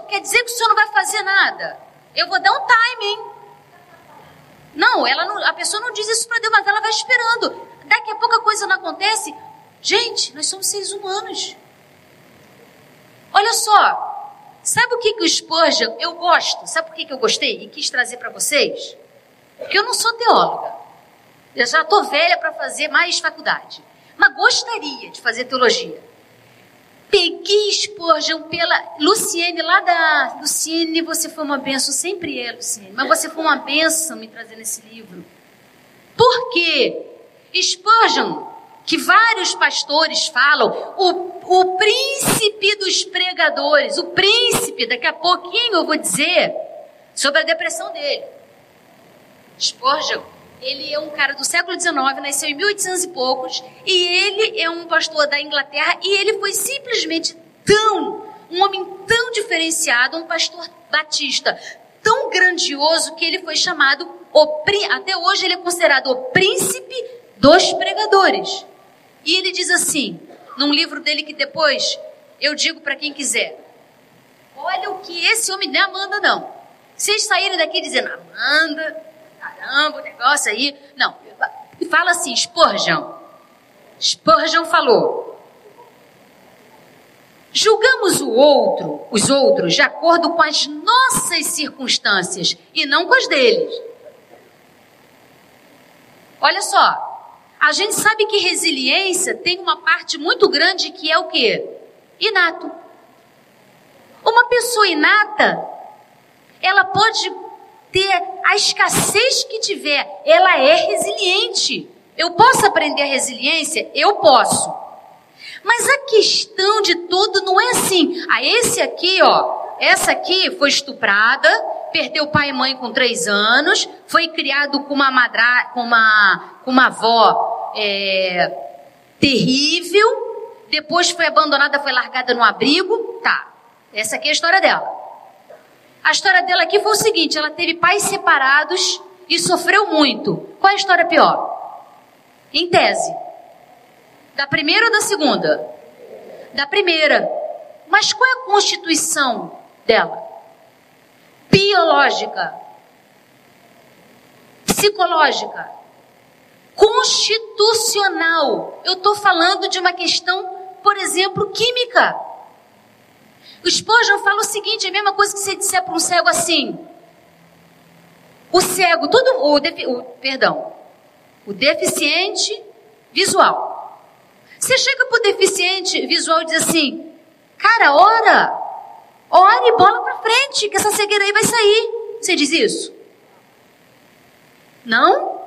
Quer dizer que o senhor não vai fazer nada? Eu vou dar um timing. Não, ela não, a pessoa não diz isso para Deus, mas ela vai esperando. Daqui a pouco a coisa não acontece. Gente, nós somos seres humanos. Olha só, sabe o que, que o Spurgeon, eu gosto, sabe por que, que eu gostei e quis trazer para vocês? Porque eu não sou teóloga. Eu já estou velha para fazer mais faculdade. Mas gostaria de fazer teologia. Peguei Spurgeon pela Luciene, lá da. Luciene, você foi uma benção, sempre é, Luciene, mas você foi uma benção me trazendo esse livro. Por quê? Spurgeon, que vários pastores falam, o, o príncipe dos pregadores, o príncipe, daqui a pouquinho eu vou dizer sobre a depressão dele. Spurgeon ele é um cara do século XIX, nasceu em 1800 e poucos, e ele é um pastor da Inglaterra, e ele foi simplesmente tão, um homem tão diferenciado, um pastor batista, tão grandioso que ele foi chamado, o, até hoje ele é considerado o príncipe dos pregadores. E ele diz assim, num livro dele que depois eu digo para quem quiser, olha o que esse homem não é Amanda não. Vocês saírem daqui dizendo, Amanda, caramba, o negócio aí. Não, fala assim, Spurgeon. Spurgeon falou. Julgamos o outro, os outros, de acordo com as nossas circunstâncias e não com as deles. Olha só, a gente sabe que resiliência tem uma parte muito grande que é o quê? Inato. Uma pessoa inata, ela pode ter a escassez que tiver, ela é resiliente. Eu posso aprender a resiliência? Eu posso. Mas a questão de tudo não é assim. Ah, esse aqui, ó, essa aqui foi estuprada, perdeu pai e mãe com três anos, foi criado com uma madra, com uma, com uma avó é, terrível, depois foi abandonada, foi largada no abrigo. Tá, essa aqui é a história dela. A história dela aqui foi o seguinte: ela teve pais separados e sofreu muito. Qual é a história pior? Em tese. Da primeira ou da segunda? Da primeira. Mas qual é a constituição dela? Biológica. Psicológica. Constitucional. Eu estou falando de uma questão, por exemplo, química. O Spurgeon fala o seguinte, é a mesma coisa que você disser para um cego assim. O cego, todo o, defi, o perdão, o deficiente visual. Você chega para o deficiente visual e diz assim, cara, ora, ora e bola para frente, que essa cegueira aí vai sair. Você diz isso? Não?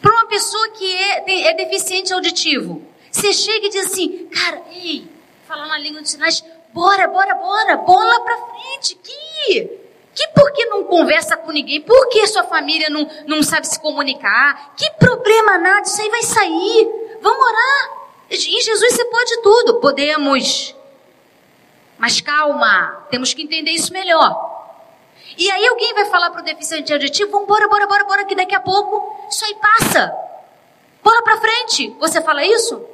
Para uma pessoa que é, é deficiente auditivo, você chega e diz assim, cara, ei, falar na língua dos sinais, bora, bora, bora, bola pra frente, que, que por que não conversa com ninguém? Por que sua família não, não sabe se comunicar? Que problema nada, isso aí vai sair. Vamos orar. Em Jesus você pode tudo, podemos. Mas calma, temos que entender isso melhor. E aí alguém vai falar para o deficiente auditivo, vamos bora, bora, bora, bora, que daqui a pouco isso aí passa. Bola para frente. Você fala isso?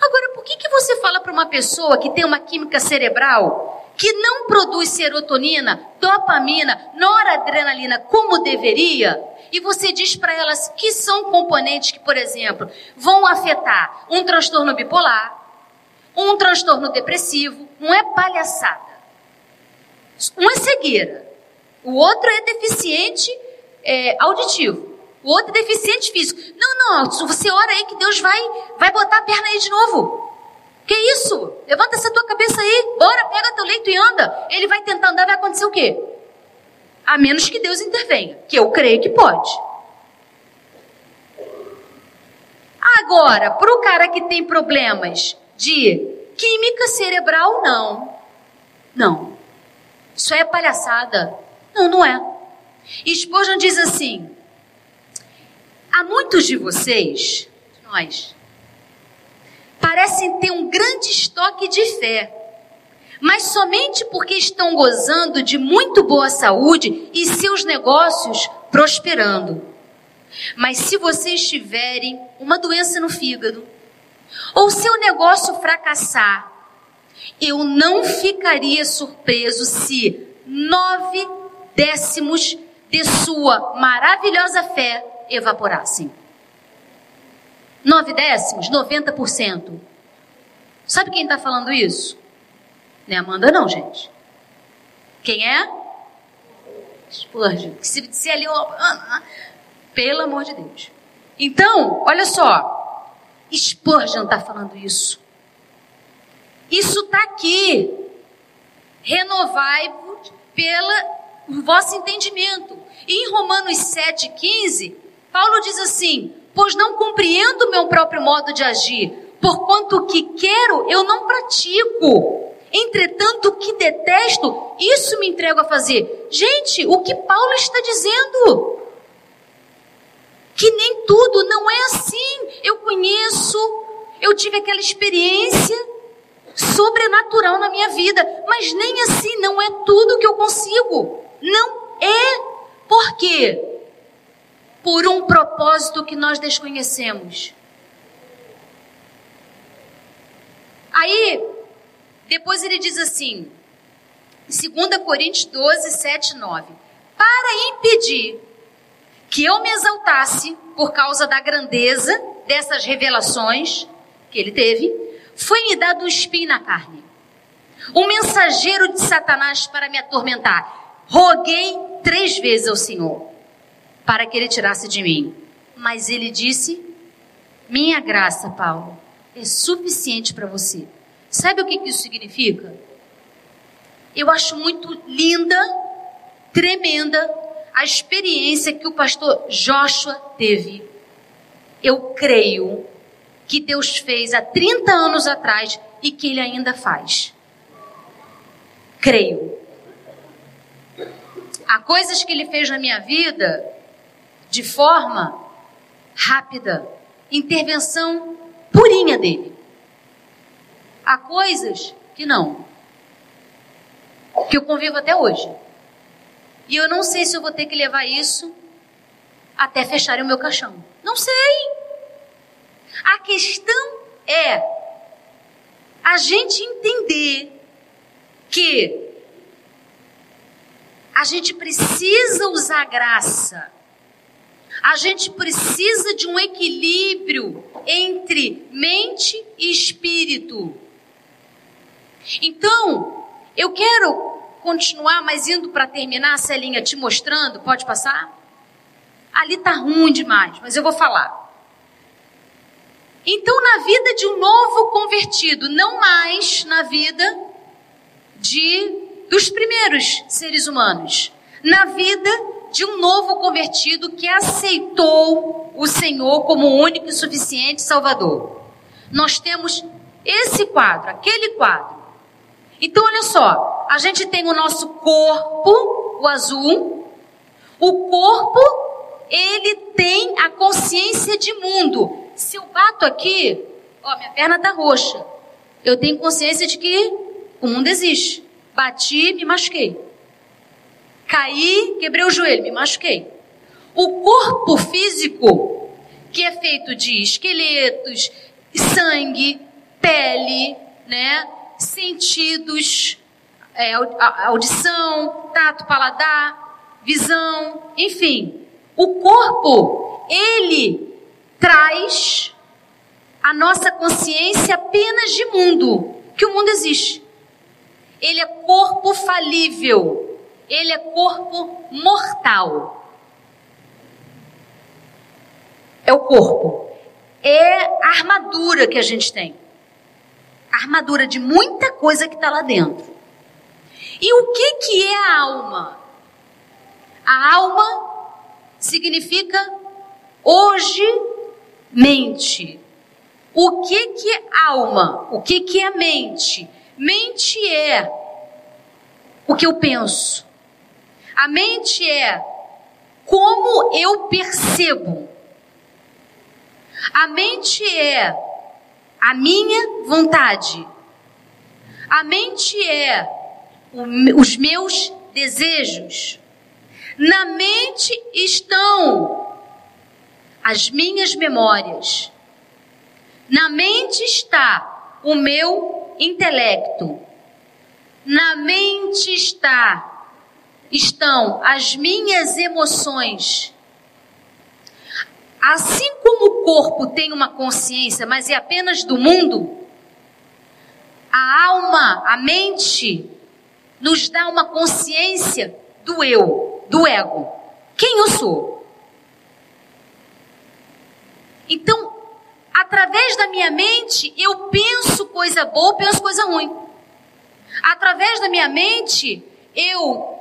Agora, por que, que você fala para uma pessoa que tem uma química cerebral que não produz serotonina, dopamina, noradrenalina como deveria, e você diz para elas que são componentes que, por exemplo, vão afetar um transtorno bipolar, um transtorno depressivo, não é palhaçada. Um é cegueira, o outro é deficiente é, auditivo, o outro é deficiente físico. Não, não, você ora aí que Deus vai, vai botar a perna aí de novo. Que isso? Levanta essa tua cabeça aí, bora, pega teu leito e anda. Ele vai tentar andar, vai acontecer o quê? A menos que Deus intervenha, que eu creio que pode. Agora, para o cara que tem problemas de química cerebral, não. Não. Isso é palhaçada. Não, não é. E Spurgeon diz assim: há muitos de vocês, nós, parecem ter um grande estoque de fé, mas somente porque estão gozando de muito boa saúde e seus negócios prosperando. Mas se vocês tiverem uma doença no fígado, ou seu negócio fracassar, eu não ficaria surpreso se nove décimos de sua maravilhosa fé evaporassem. Nove décimos, 90%. Sabe quem está falando isso? Não é Amanda, não, gente. Quem é? Spurgeon. Se, se ali, ah, ah, pelo amor de Deus. Então, olha só. Spurgeon está falando isso. Isso está aqui. Renovai-vos pelo vosso entendimento. E em Romanos 7,15, Paulo diz assim: pois não compreendo meu próprio modo de agir, porquanto o que quero eu não pratico. Entretanto, o que detesto, isso me entrego a fazer. Gente, o que Paulo está dizendo? Que nem tudo não é assim. Eu conheço, eu tive aquela experiência sobrenatural na minha vida, mas nem assim não é tudo que eu consigo. Não é. Por quê? Por um propósito que nós desconhecemos. Aí, depois ele diz assim, 2 Coríntios 12, 7, 9: Para impedir que eu me exaltasse por causa da grandeza dessas revelações que ele teve, foi-me dado um espinho na carne, um mensageiro de Satanás para me atormentar. Roguei três vezes ao Senhor para que ele tirasse de mim. Mas ele disse: Minha graça, Paulo, é suficiente para você. Sabe o que isso significa? Eu acho muito linda, tremenda, a experiência que o pastor Joshua teve. Eu creio que Deus fez há 30 anos atrás e que Ele ainda faz. Creio. Há coisas que Ele fez na minha vida de forma rápida, intervenção purinha dele. Há coisas que não, que eu convivo até hoje. E eu não sei se eu vou ter que levar isso até fecharem o meu caixão. Não sei. A questão é a gente entender que a gente precisa usar graça a gente precisa de um equilíbrio entre mente e espírito. Então, eu quero continuar, mas indo para terminar, Celinha te mostrando, pode passar? Ali tá ruim demais, mas eu vou falar. Então, na vida de um novo convertido, não mais na vida de dos primeiros seres humanos, na vida de um novo convertido que aceitou o Senhor como único e suficiente Salvador. Nós temos esse quadro, aquele quadro. Então, olha só, a gente tem o nosso corpo, o azul. O corpo, ele tem a consciência de mundo. Se eu bato aqui, ó, minha perna tá roxa. Eu tenho consciência de que o mundo existe. Bati, me machuquei. Caí, quebrei o joelho, me machuquei. O corpo físico que é feito de esqueletos, sangue, pele, né? Sentidos, é, audição, tato, paladar, visão, enfim. O corpo, ele traz a nossa consciência apenas de mundo, que o mundo existe. Ele é corpo falível, ele é corpo mortal. É o corpo. É a armadura que a gente tem. A armadura de muita coisa que está lá dentro. E o que, que é a alma? A alma significa hoje mente. O que, que é alma? O que, que é mente? Mente é o que eu penso. A mente é como eu percebo. A mente é a minha vontade. A mente é o, os meus desejos. Na mente estão as minhas memórias. Na mente está o meu intelecto. Na mente está estão as minhas emoções. Assim como o corpo tem uma consciência, mas é apenas do mundo, a alma, a mente, nos dá uma consciência do eu, do ego. Quem eu sou? Então, através da minha mente, eu penso coisa boa, penso coisa ruim. Através da minha mente, eu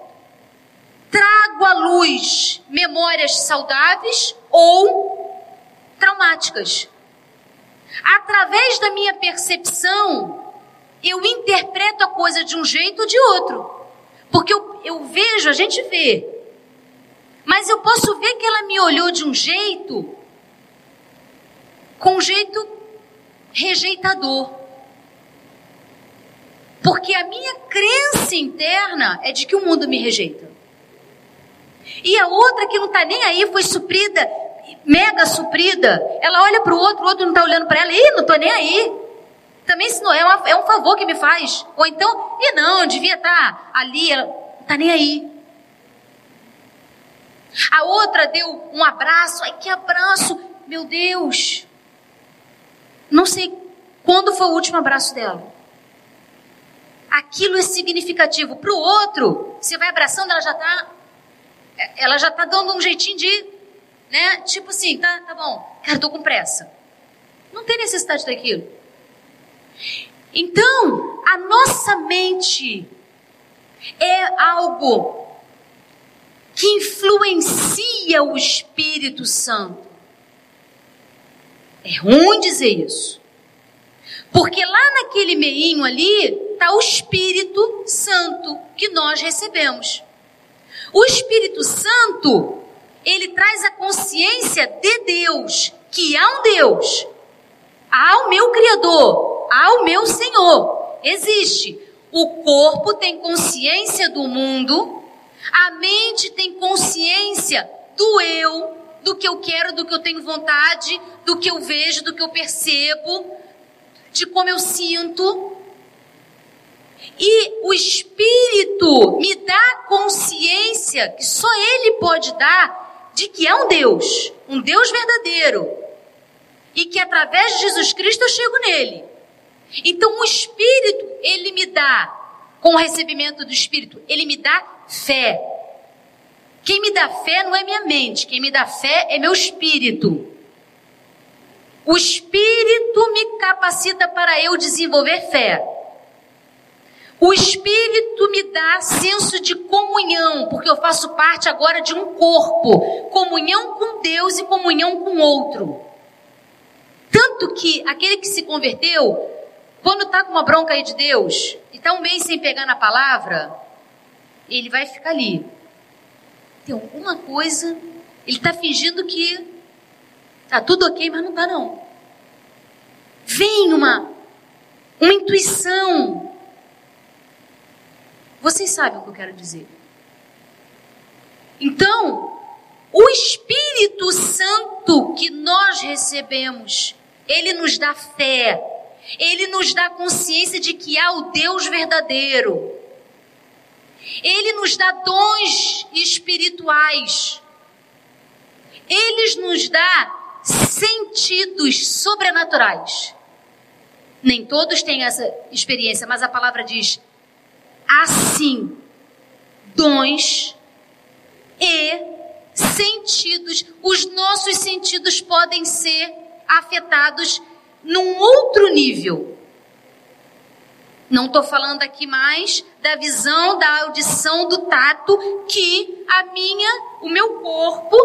trago à luz memórias saudáveis ou traumáticas. Através da minha percepção, eu interpreto a coisa de um jeito ou de outro. Porque eu, eu vejo, a gente vê. Mas eu posso ver que ela me olhou de um jeito, com um jeito rejeitador. Porque a minha crença interna é de que o mundo me rejeita. E a outra que não está nem aí, foi suprida, mega suprida. Ela olha para o outro, o outro não está olhando para ela. Ih, não estou nem aí. Também se não é, uma, é um favor que me faz. Ou então, e não, devia estar tá ali, ela não está nem aí. A outra deu um abraço, ai que abraço, meu Deus. Não sei quando foi o último abraço dela. Aquilo é significativo. Para o outro, você vai abraçando, ela já está ela já está dando um jeitinho de, né? Tipo assim, tá, tá bom, cara, tô com pressa. Não tem necessidade daquilo. Então, a nossa mente é algo que influencia o Espírito Santo. É ruim dizer isso. Porque lá naquele meinho ali está o Espírito Santo que nós recebemos. O Espírito Santo, ele traz a consciência de Deus, que há um Deus, há o meu Criador, há o meu Senhor. Existe. O corpo tem consciência do mundo, a mente tem consciência do eu, do que eu quero, do que eu tenho vontade, do que eu vejo, do que eu percebo, de como eu sinto. E o Espírito me dá consciência que só Ele pode dar de que há um Deus, um Deus verdadeiro. E que através de Jesus Cristo eu chego nele. Então o Espírito, ele me dá, com o recebimento do Espírito, ele me dá fé. Quem me dá fé não é minha mente, quem me dá fé é meu espírito. O Espírito me capacita para eu desenvolver fé. O Espírito me dá senso de comunhão, porque eu faço parte agora de um corpo, comunhão com Deus e comunhão com outro. Tanto que aquele que se converteu, quando está com uma bronca aí de Deus, e está um mês sem pegar na palavra, ele vai ficar ali. Tem alguma coisa, ele está fingindo que está tudo ok, mas não está não. Vem uma, uma intuição, vocês sabem o que eu quero dizer. Então, O Espírito Santo que nós recebemos, ele nos dá fé, ele nos dá consciência de que há o Deus verdadeiro. Ele nos dá dons espirituais. Ele nos dá sentidos sobrenaturais. Nem todos têm essa experiência, mas a palavra diz: assim, dons e sentidos, os nossos sentidos podem ser afetados num outro nível. Não estou falando aqui mais da visão, da audição, do tato que a minha, o meu corpo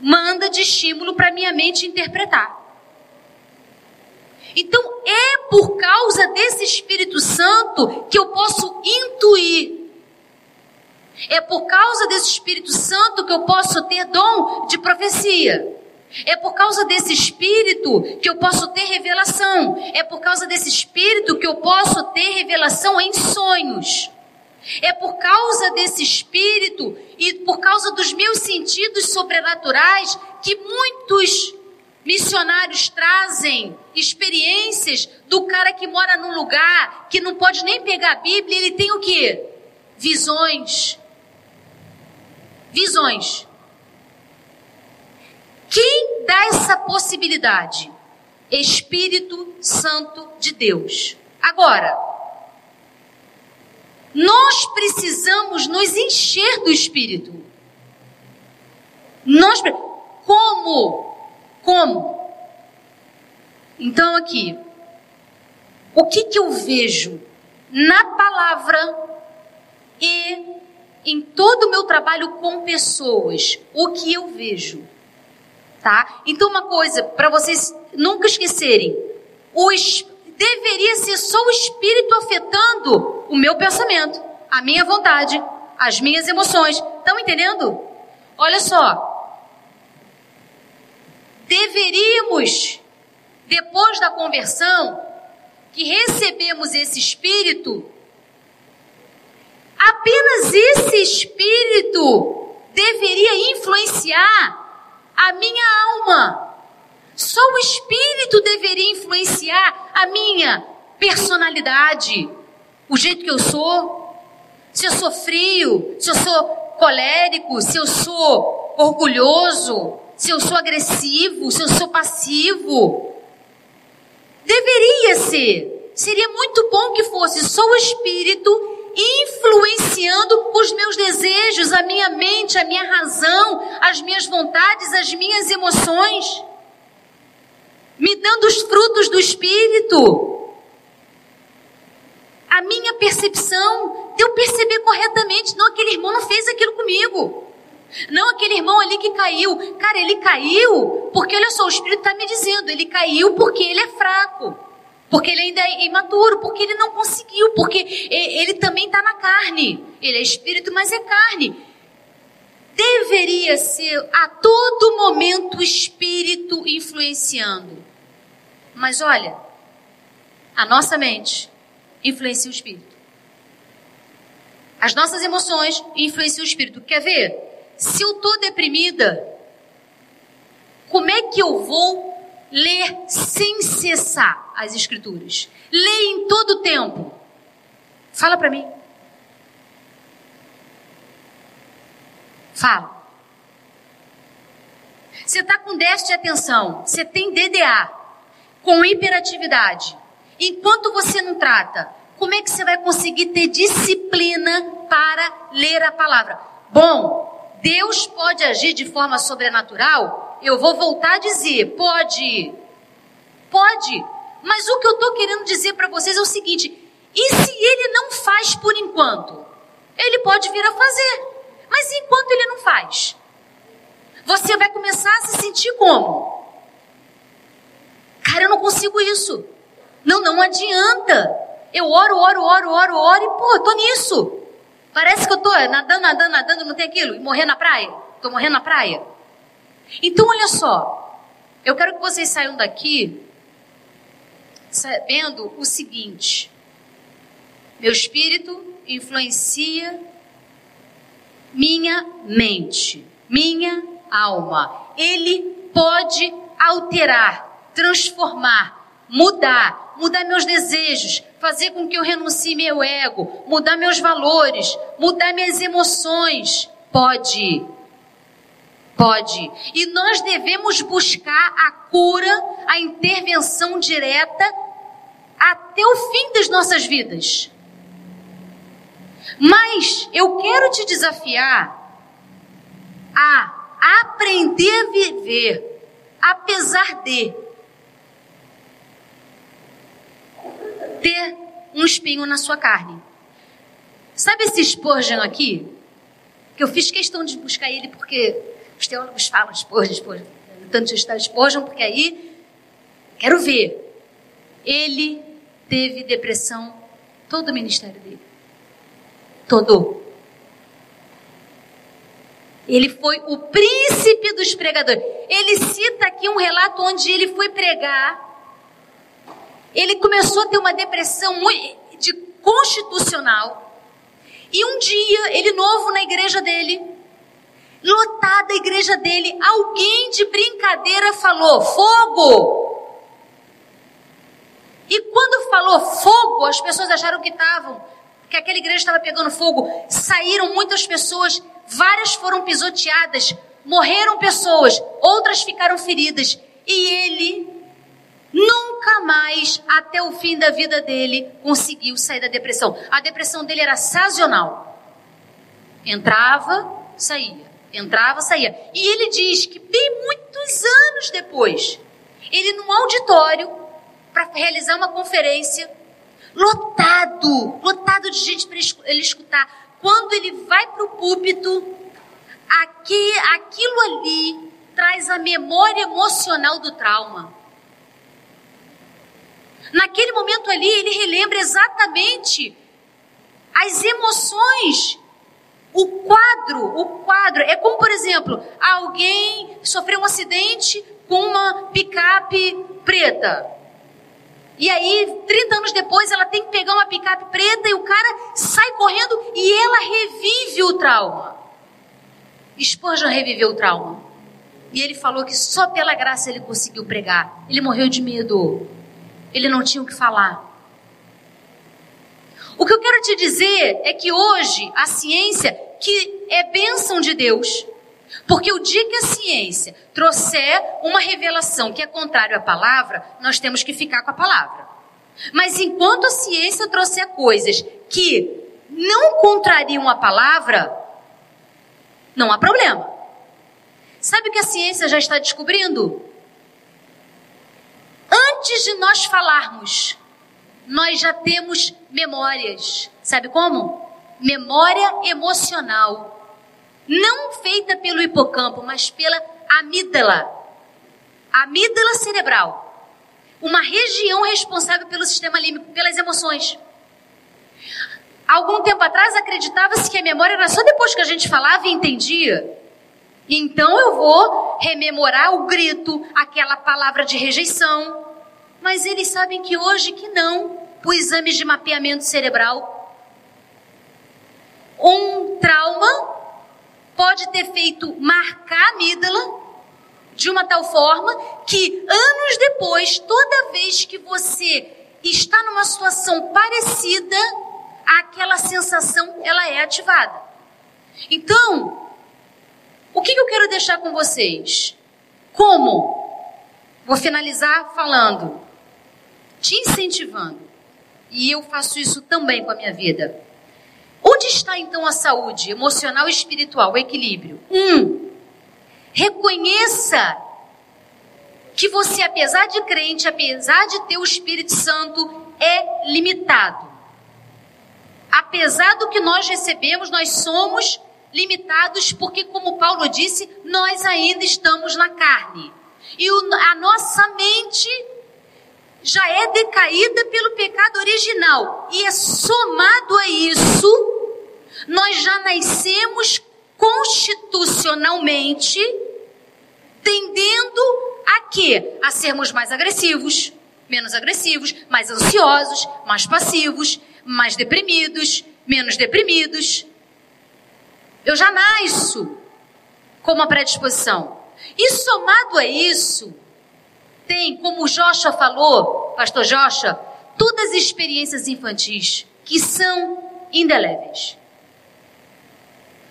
manda de estímulo para minha mente interpretar. Então é por causa desse Espírito Santo que eu posso intuir. É por causa desse Espírito Santo que eu posso ter dom de profecia. É por causa desse espírito que eu posso ter revelação. É por causa desse espírito que eu posso ter revelação em sonhos. É por causa desse espírito e por causa dos meus sentidos sobrenaturais que muitos missionários trazem experiências do cara que mora num lugar que não pode nem pegar a Bíblia, ele tem o que? Visões. Visões. Quem dá essa possibilidade? Espírito Santo de Deus. Agora, nós precisamos nos encher do Espírito. Nós como? Como? Então aqui, o que que eu vejo na palavra e em todo o meu trabalho com pessoas? O que eu vejo? tá? Então uma coisa para vocês nunca esquecerem, o deveria ser só o espírito afetando o meu pensamento, a minha vontade, as minhas emoções. Estão entendendo? Olha só. Deveríamos depois da conversão que recebemos esse espírito apenas esse espírito deveria influenciar a minha alma. Só o Espírito deveria influenciar a minha personalidade, o jeito que eu sou. Se eu sou frio, se eu sou colérico, se eu sou orgulhoso, se eu sou agressivo, se eu sou passivo. Deveria ser. Seria muito bom que fosse só o Espírito influenciando os meus desejos, a minha mente, a minha razão, as minhas vontades, as minhas emoções, me dando os frutos do Espírito. A minha percepção, de eu perceber corretamente, não, aquele irmão não fez aquilo comigo. Não aquele irmão ali que caiu. Cara, ele caiu porque, olha só, o Espírito está me dizendo, ele caiu porque ele é fraco porque ele ainda é imaturo, porque ele não conseguiu, porque ele também está na carne. Ele é espírito, mas é carne. Deveria ser a todo momento o espírito influenciando. Mas olha, a nossa mente influencia o espírito. As nossas emoções influenciam o espírito. Quer ver? Se eu estou deprimida, como é que eu vou ler sem cessar as escrituras. Leia em todo o tempo. Fala para mim. Fala. Você está com déficit de atenção, você tem DDA, com hiperatividade. Enquanto você não trata, como é que você vai conseguir ter disciplina para ler a palavra? Bom, Deus pode agir de forma sobrenatural eu vou voltar a dizer, pode, pode, mas o que eu estou querendo dizer para vocês é o seguinte: e se ele não faz por enquanto? Ele pode vir a fazer, mas enquanto ele não faz, você vai começar a se sentir como? Cara, eu não consigo isso. Não, não adianta. Eu oro, oro, oro, oro, oro e, pô, eu tô nisso. Parece que eu tô nadando, nadando, nadando, não tem aquilo, e morrer na praia. Tô morrendo na praia. Então, olha só, eu quero que vocês saiam daqui sabendo o seguinte: meu espírito influencia minha mente, minha alma. Ele pode alterar, transformar, mudar, mudar meus desejos, fazer com que eu renuncie meu ego, mudar meus valores, mudar minhas emoções. Pode. Pode. E nós devemos buscar a cura, a intervenção direta até o fim das nossas vidas. Mas eu quero te desafiar a aprender a viver, apesar de ter um espinho na sua carne. Sabe esse Spurgeon aqui? Que eu fiz questão de buscar ele porque os teólogos falam Spurgeon, Spurgeon. Tanto está Spurgeon, porque aí quero ver. Ele teve depressão todo o ministério dele. Todo. Ele foi o príncipe dos pregadores. Ele cita aqui um relato onde ele foi pregar. Ele começou a ter uma depressão de constitucional. E um dia, ele novo na igreja dele, lotada a igreja dele, alguém de brincadeira falou: fogo! E quando falou fogo, as pessoas acharam que estavam, que aquela igreja estava pegando fogo. Saíram muitas pessoas várias foram pisoteadas, morreram pessoas, outras ficaram feridas, e ele nunca mais, até o fim da vida dele, conseguiu sair da depressão. A depressão dele era sazonal. Entrava, saía. Entrava, saía. E ele diz que bem muitos anos depois, ele num auditório para realizar uma conferência, lotado, lotado de gente para ele escutar quando ele vai para o púlpito, aqui, aquilo ali traz a memória emocional do trauma. Naquele momento ali, ele relembra exatamente as emoções, o quadro, o quadro. É como, por exemplo, alguém sofreu um acidente com uma picape preta. E aí, 30 anos depois, ela tem que pegar uma picape preta e o cara sai correndo e ela revive o trauma. Spurgeon reviveu o trauma. E ele falou que só pela graça ele conseguiu pregar. Ele morreu de medo. Ele não tinha o que falar. O que eu quero te dizer é que hoje a ciência, que é bênção de Deus, porque o dia que a ciência trouxer uma revelação que é contrária à palavra, nós temos que ficar com a palavra. Mas enquanto a ciência trouxer coisas que não contrariam a palavra, não há problema. Sabe o que a ciência já está descobrindo? Antes de nós falarmos, nós já temos memórias. Sabe como? Memória emocional não feita pelo hipocampo, mas pela amígdala. Amígdala cerebral. Uma região responsável pelo sistema límbico, pelas emoções. Algum tempo atrás acreditava-se que a memória era só depois que a gente falava e entendia. Então eu vou rememorar o grito, aquela palavra de rejeição. Mas eles sabem que hoje que não, o exame de mapeamento cerebral. Um trauma pode ter feito marcar a amígdala de uma tal forma que anos depois, toda vez que você está numa situação parecida, aquela sensação ela é ativada. Então, o que, que eu quero deixar com vocês? Como? Vou finalizar falando, te incentivando. E eu faço isso também com a minha vida. Onde está então a saúde emocional e espiritual, o equilíbrio? Um, reconheça que você, apesar de crente, apesar de ter o Espírito Santo, é limitado. Apesar do que nós recebemos, nós somos limitados porque, como Paulo disse, nós ainda estamos na carne. E a nossa mente já é decaída pelo pecado original. E é somado a isso, nós já nascemos constitucionalmente tendendo a quê? A sermos mais agressivos, menos agressivos, mais ansiosos, mais passivos, mais deprimidos, menos deprimidos. Eu já nasço como a predisposição. E somado a isso, tem, como o Joshua falou, pastor Joshua, todas as experiências infantis que são indeléveis.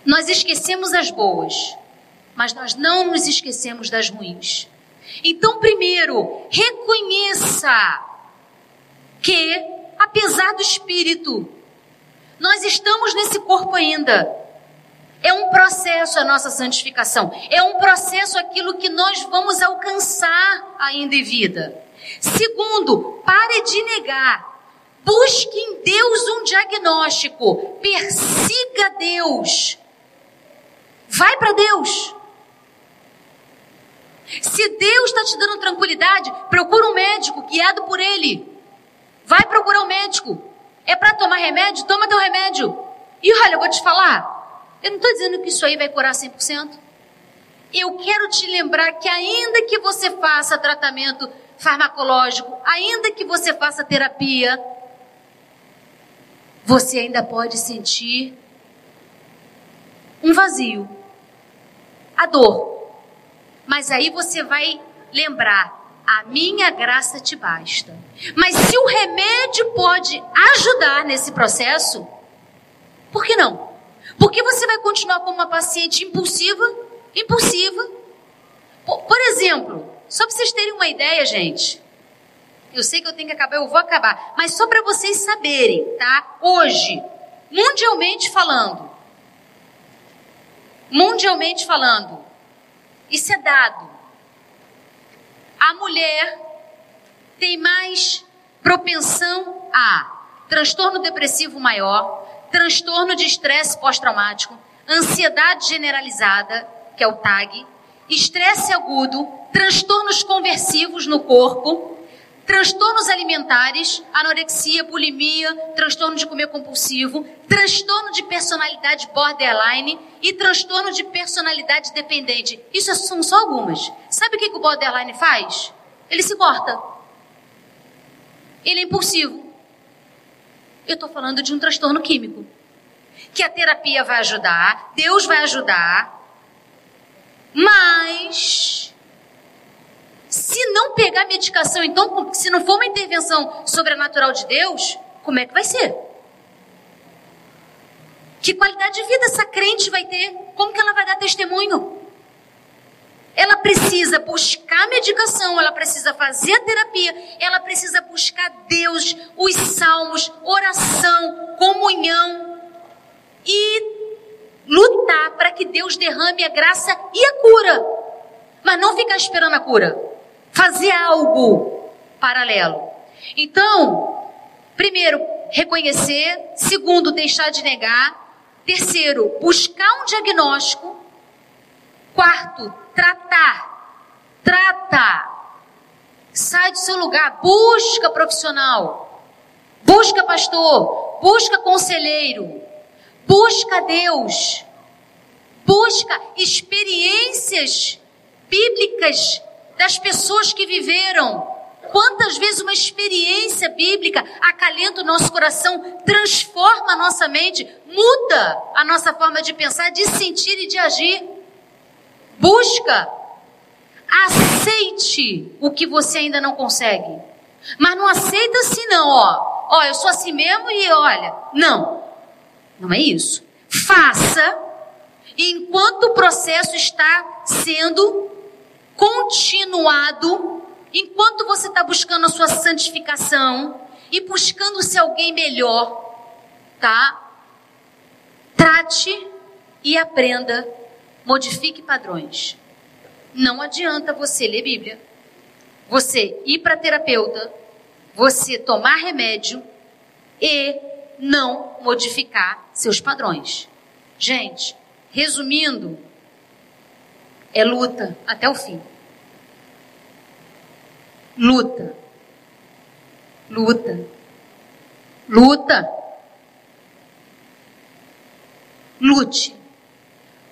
Nós esquecemos as boas, mas nós não nos esquecemos das ruins. Então, primeiro, reconheça que, apesar do espírito, nós estamos nesse corpo ainda. É um processo a nossa santificação. É um processo aquilo que nós vamos alcançar ainda em vida. Segundo, pare de negar. Busque em Deus um diagnóstico. Persiga Deus. Vai para Deus. Se Deus está te dando tranquilidade, procura um médico guiado por Ele. Vai procurar um médico. É para tomar remédio? Toma teu remédio. E olha, eu vou te falar. Eu não estou dizendo que isso aí vai curar 100%. Eu quero te lembrar que ainda que você faça tratamento farmacológico, ainda que você faça terapia, você ainda pode sentir um vazio, a dor. Mas aí você vai lembrar: a minha graça te basta. Mas se o remédio pode ajudar nesse processo, por que não? Porque você vai continuar como uma paciente impulsiva, impulsiva. Por, por exemplo, só para vocês terem uma ideia, gente. Eu sei que eu tenho que acabar, eu vou acabar. Mas só para vocês saberem, tá? Hoje, mundialmente falando, mundialmente falando, isso é dado. A mulher tem mais propensão a transtorno depressivo maior, transtorno de estresse pós-traumático, ansiedade generalizada, que é o TAG, estresse agudo, transtornos conversivos no corpo, transtornos alimentares, anorexia, bulimia, transtorno de comer compulsivo, transtorno de personalidade borderline e transtorno de personalidade dependente. Isso são só algumas. Sabe o que o borderline faz? Ele se corta. Ele é impulsivo. Eu estou falando de um transtorno químico. Que a terapia vai ajudar, Deus vai ajudar, mas se não pegar medicação, então, se não for uma intervenção sobrenatural de Deus, como é que vai ser? Que qualidade de vida essa crente vai ter? Como que ela vai dar testemunho? Ela precisa buscar medicação, ela precisa fazer a terapia, ela precisa buscar Deus, os salmos, oração, comunhão e lutar para que Deus derrame a graça e a cura. Mas não ficar esperando a cura. Fazer algo paralelo. Então, primeiro, reconhecer. Segundo, deixar de negar. Terceiro, buscar um diagnóstico. Quarto, tratar. Trata. Sai do seu lugar. Busca profissional. Busca pastor. Busca conselheiro. Busca Deus. Busca experiências bíblicas das pessoas que viveram. Quantas vezes uma experiência bíblica acalenta o nosso coração, transforma a nossa mente, muda a nossa forma de pensar, de sentir e de agir. Busca. Aceite o que você ainda não consegue. Mas não aceita assim não, ó. Ó, eu sou assim mesmo e olha. Não. Não é isso. Faça enquanto o processo está sendo continuado, enquanto você está buscando a sua santificação e buscando ser alguém melhor, tá? Trate e aprenda, modifique padrões. Não adianta você ler Bíblia, você ir para terapeuta, você tomar remédio e não modificar seus padrões. Gente, resumindo, é luta até o fim. Luta. Luta. Luta. Lute.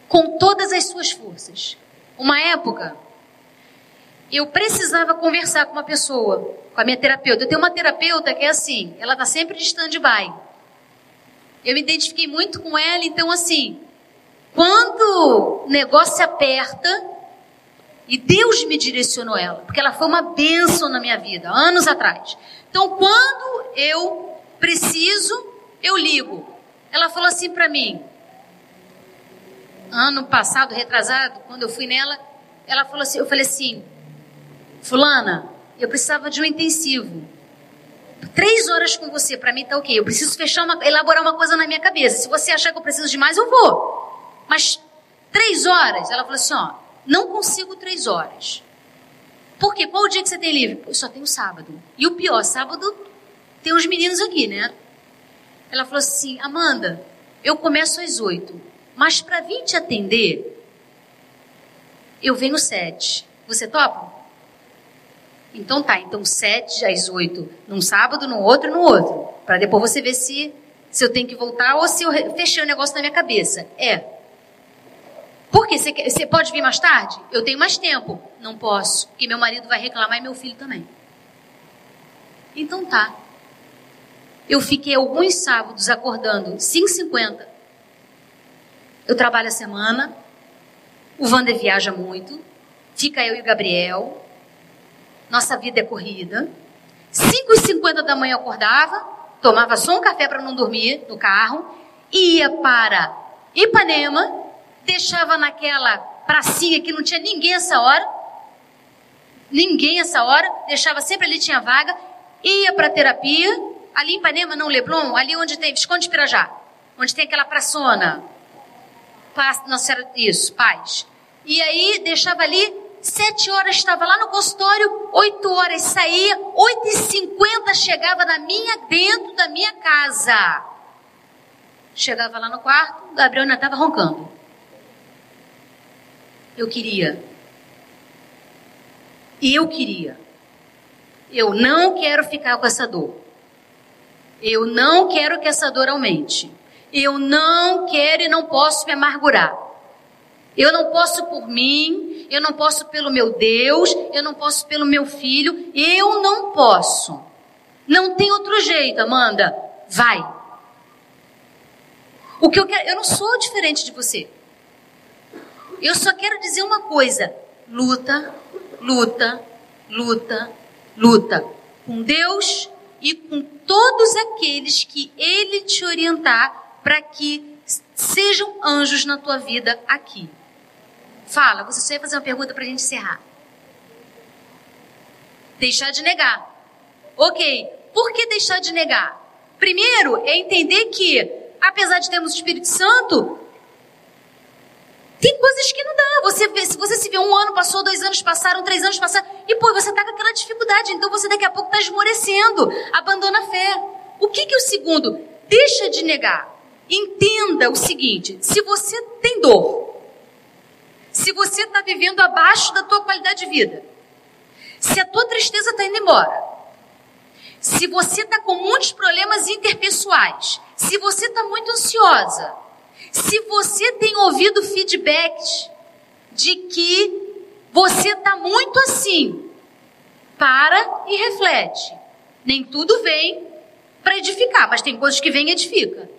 Com todas as suas forças. Uma época, eu precisava conversar com uma pessoa, com a minha terapeuta. Eu tenho uma terapeuta que é assim, ela está sempre de stand-by. Eu me identifiquei muito com ela, então assim, Quando o negócio aperta, e Deus me direcionou ela, porque ela foi uma bênção na minha vida, anos atrás. Então, quando eu preciso, eu ligo. Ela falou assim para mim, ano passado, retrasado, quando eu fui nela, ela falou assim, eu falei assim, fulana, eu precisava de um intensivo. Três horas com você, para mim tá ok. Eu preciso fechar uma, elaborar uma coisa na minha cabeça. Se você achar que eu preciso de mais, eu vou. Mas três horas, ela falou assim, ó, não consigo três horas. Por quê? Qual o dia que você tem livre? Eu só tenho sábado. E o pior, sábado tem os meninos aqui, né? Ela falou assim, Amanda, eu começo às oito, mas para vir te atender, eu venho sete. Você topa? Então tá, então sete às oito num sábado, no outro no outro. Para depois você ver se, se eu tenho que voltar ou se eu fechei o negócio na minha cabeça. É. Por quê? Você pode vir mais tarde? Eu tenho mais tempo. Não posso, porque meu marido vai reclamar e meu filho também. Então tá. Eu fiquei alguns sábados acordando 5h50. Eu trabalho a semana. O Wander viaja muito. Fica eu e o Gabriel. Nossa vida é corrida. 5h50 da manhã eu acordava, tomava só um café para não dormir no carro, ia para Ipanema, deixava naquela pracinha que não tinha ninguém essa hora, ninguém essa hora, deixava sempre ali, tinha vaga, ia para terapia, ali em Ipanema, não Leblon, ali onde tem Visconde de Pirajá, onde tem aquela praçona, Paz, nossa, isso, paz. E aí deixava ali Sete horas estava lá no consultório, oito horas saía, oito e cinquenta chegava na minha, dentro da minha casa. Chegava lá no quarto, Gabriel ainda estava roncando. Eu queria. Eu queria. Eu não quero ficar com essa dor. Eu não quero que essa dor aumente. Eu não quero e não posso me amargurar. Eu não posso por mim, eu não posso pelo meu Deus, eu não posso pelo meu filho, eu não posso. Não tem outro jeito, Amanda. Vai. O que eu quero, eu não sou diferente de você. Eu só quero dizer uma coisa: luta, luta, luta, luta com Deus e com todos aqueles que Ele te orientar para que sejam anjos na tua vida aqui. Fala, você só ia fazer uma pergunta para a gente encerrar. Deixar de negar. Ok, por que deixar de negar? Primeiro é entender que, apesar de termos o Espírito Santo, tem coisas que não dá. Você se você se vê um ano passou, dois anos passaram, três anos passaram, e pô, você tá com aquela dificuldade, então você daqui a pouco está esmorecendo, abandona a fé. O que que o segundo? Deixa de negar. Entenda o seguinte: se você tem dor, se você está vivendo abaixo da tua qualidade de vida, se a tua tristeza está indo embora, se você está com muitos problemas interpessoais, se você está muito ansiosa, se você tem ouvido feedbacks de que você está muito assim, para e reflete. Nem tudo vem para edificar, mas tem coisas que vêm e edifica.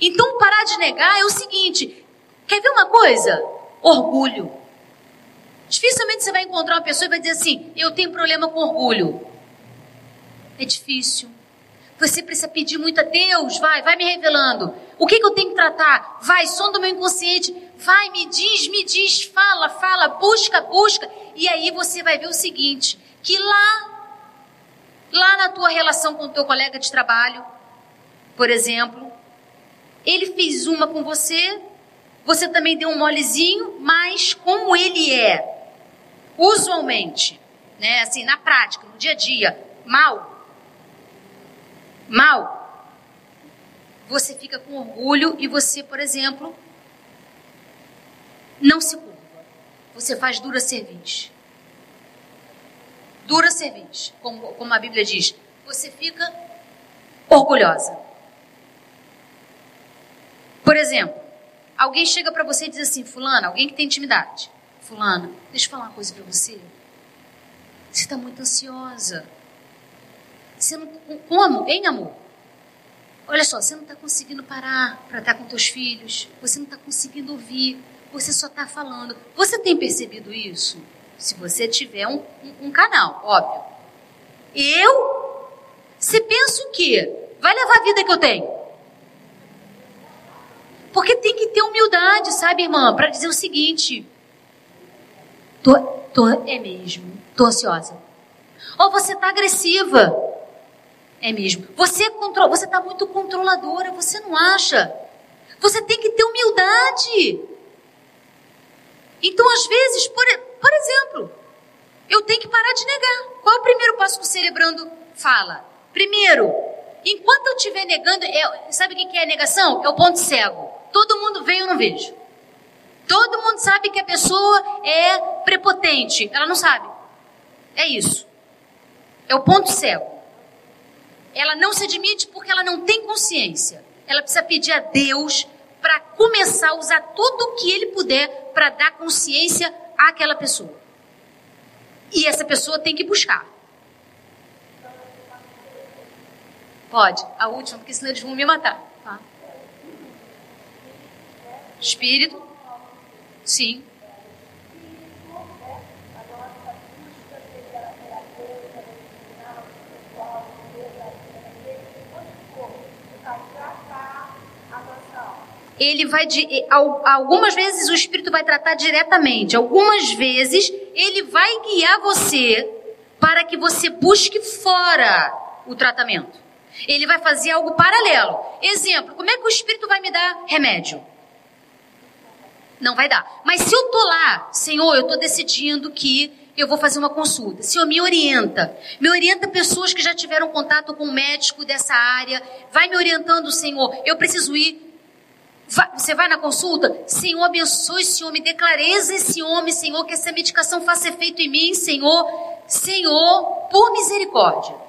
Então, parar de negar é o seguinte: quer ver uma coisa? Orgulho. Dificilmente você vai encontrar uma pessoa e vai dizer assim: Eu tenho problema com orgulho. É difícil. Você precisa pedir muito a Deus, vai, vai me revelando. O que, que eu tenho que tratar? Vai, som do meu inconsciente. Vai, me diz, me diz, fala, fala, busca, busca. E aí você vai ver o seguinte: que lá, lá na tua relação com o teu colega de trabalho, por exemplo, ele fez uma com você, você também deu um molezinho, mas como ele é usualmente, né, assim, na prática, no dia a dia, mal, mal, você fica com orgulho e você, por exemplo, não se curva. Você faz dura serviço. Dura serviço, como, como a Bíblia diz. Você fica orgulhosa. Por exemplo, Alguém chega para você e diz assim, fulana, alguém que tem intimidade. Fulana, deixa eu falar uma coisa para você. Você está muito ansiosa. Você não, como? Em amor. Olha só, você não está conseguindo parar para estar com teus filhos, você não está conseguindo ouvir, você só está falando. Você tem percebido isso? Se você tiver um, um, um canal, óbvio. Eu? Você pensa o quê? Vai levar a vida que eu tenho? Porque tem que ter humildade, sabe, irmã, para dizer o seguinte: tô, tô, é mesmo, tô ansiosa. Ou você tá agressiva. É mesmo. Você é contro, você tá muito controladora, você não acha? Você tem que ter humildade. Então, às vezes, por, por exemplo, eu tenho que parar de negar. Qual é o primeiro passo que o celebrando fala? Primeiro, enquanto eu estiver negando, é, sabe o que é negação? É o ponto cego. Todo mundo vê ou não vejo. Todo mundo sabe que a pessoa é prepotente. Ela não sabe. É isso. É o ponto cego. Ela não se admite porque ela não tem consciência. Ela precisa pedir a Deus para começar a usar tudo o que ele puder para dar consciência àquela pessoa. E essa pessoa tem que buscar. Pode, a última, porque senão eles vão me matar. Tá? Espírito, sim. ele vai de, algumas vezes o espírito vai tratar diretamente, algumas vezes ele vai guiar você para que você busque fora o tratamento. Ele vai fazer algo paralelo. Exemplo, como é que o espírito vai me dar remédio? Não vai dar. Mas se eu tô lá, Senhor, eu tô decidindo que eu vou fazer uma consulta. Senhor, me orienta. Me orienta pessoas que já tiveram contato com um médico dessa área. Vai me orientando, Senhor. Eu preciso ir Vai, você vai na consulta? Senhor, abençoe esse homem, dê clareza esse homem, Senhor, que essa medicação faça efeito em mim, Senhor. Senhor, por misericórdia.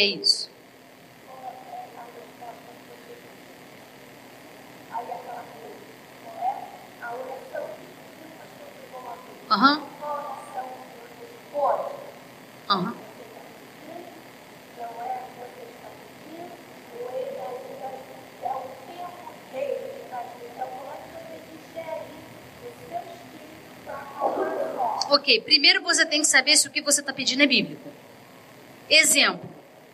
Que é isso? Aham. Uhum. Aham. Uhum. Ok, primeiro você tem que saber se o que você está pedindo é bíblico. Exemplo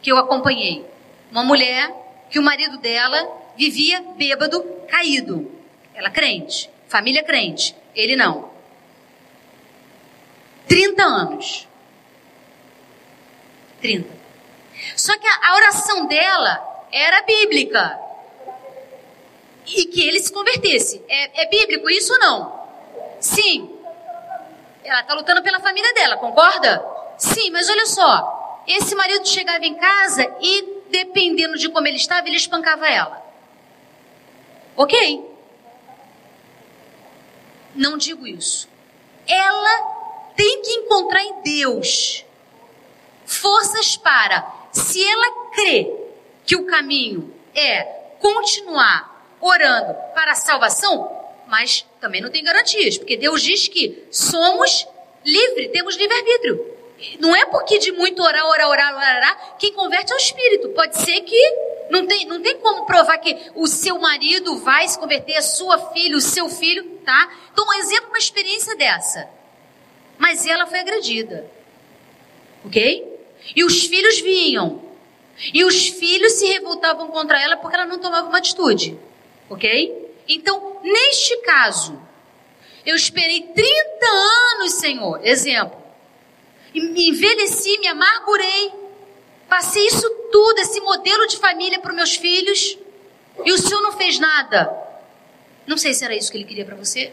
que eu acompanhei. Uma mulher que o marido dela vivia bêbado, caído. Ela crente, família crente, ele não. 30 anos. 30. Só que a, oração dela era bíblica. E que ele se convertesse. É, é bíblico isso ou não? Sim. Ela está lutando pela família dela, concorda? Sim, mas olha só. Esse marido chegava em casa e, dependendo de como ele estava, ele espancava ela. Ok? Não digo isso. Ela tem que encontrar em Deus forças para, se ela crê que o caminho é continuar orando para a salvação, mas também não tem garantias, porque Deus diz que somos livres, temos livre-arbítrio. Não é porque de muito orar, orar, orar, orar, quem converte é o espírito. Pode ser que não tem, não tem como provar que o seu marido vai se converter, a sua filha, o seu filho, tá? Então, um exemplo, uma experiência dessa. Mas ela foi agredida. Ok? E os filhos vinham. E os filhos se revoltavam contra ela porque ela não tomava uma atitude. Ok? Então, neste caso, eu esperei 30 anos, Senhor. Exemplo envelheci, me amargurei, passei isso tudo, esse modelo de família para os meus filhos, e o senhor não fez nada. Não sei se era isso que ele queria para você.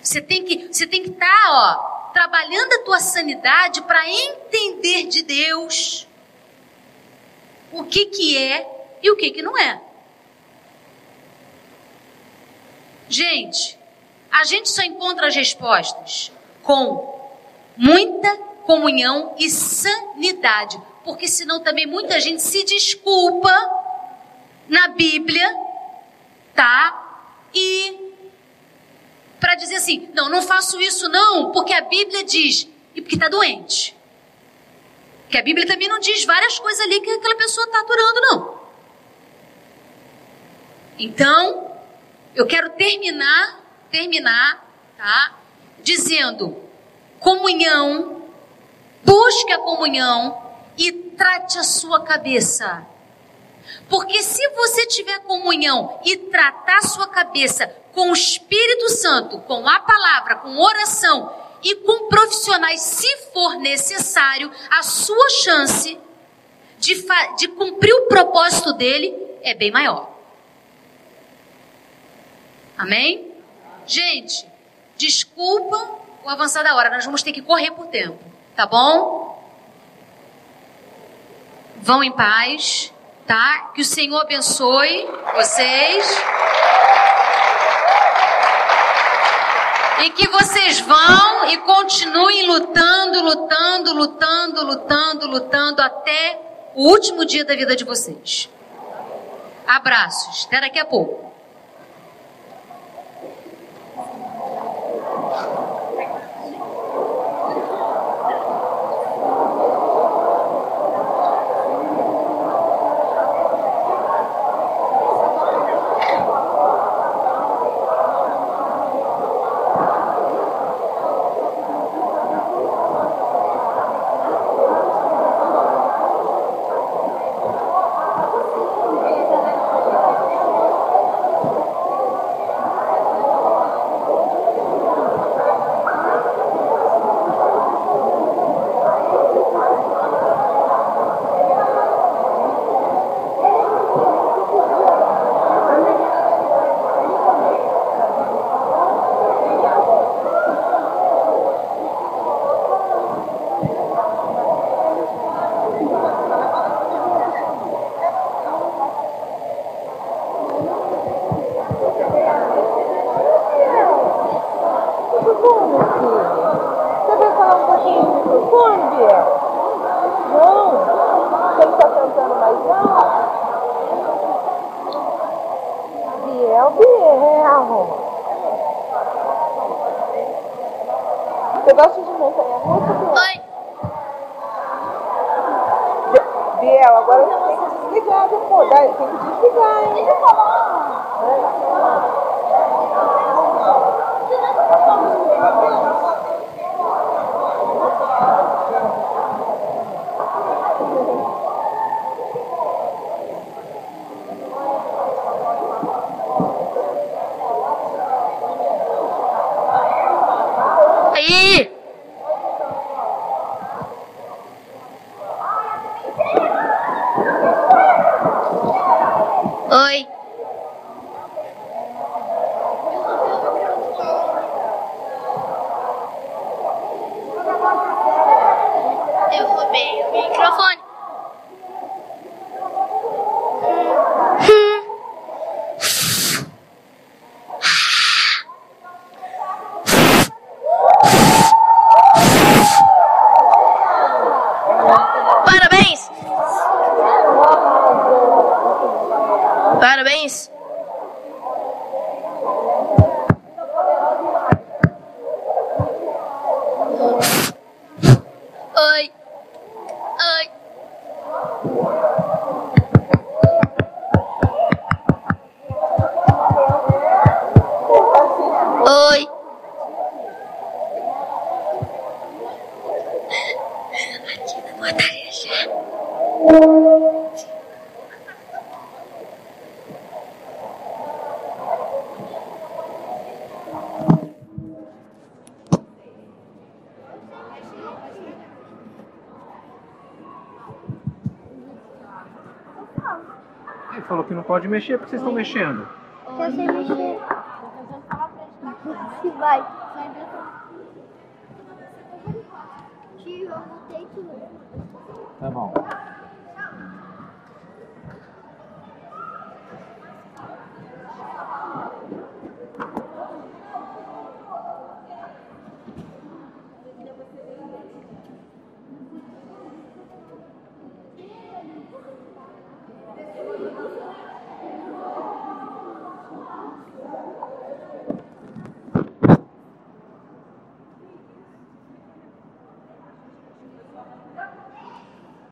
Você tem que, você tem que estar, tá, ó, trabalhando a tua sanidade para entender de Deus o que que é e o que que não é. Gente, a gente só encontra as respostas com muita comunhão e sanidade, porque senão também muita gente se desculpa na Bíblia, tá? E para dizer assim, não, não faço isso não, porque a Bíblia diz, e porque está doente. Que a Bíblia também não diz várias coisas ali que aquela pessoa está adorando, não. Então, eu quero terminar, terminar, tá? Dizendo, comunhão, busque a comunhão e trate a sua cabeça. Porque se você tiver comunhão e tratar sua cabeça com o Espírito Santo, com a palavra, com oração e com profissionais, se for necessário, a sua chance de, de cumprir o propósito dele é bem maior. Amém? Gente, desculpa o avançar da hora, nós vamos ter que correr por tempo, tá bom? Vão em paz, tá? Que o Senhor abençoe vocês. E que vocês vão e continuem lutando, lutando, lutando, lutando, lutando até o último dia da vida de vocês. Abraços. Até daqui a pouco. Você gosta de montanha russa? Mãe! Biel, agora você tem que desligar depois. Tem que desligar. Pode mexer porque vocês estão mexendo. Eu sei mexer. Se vai.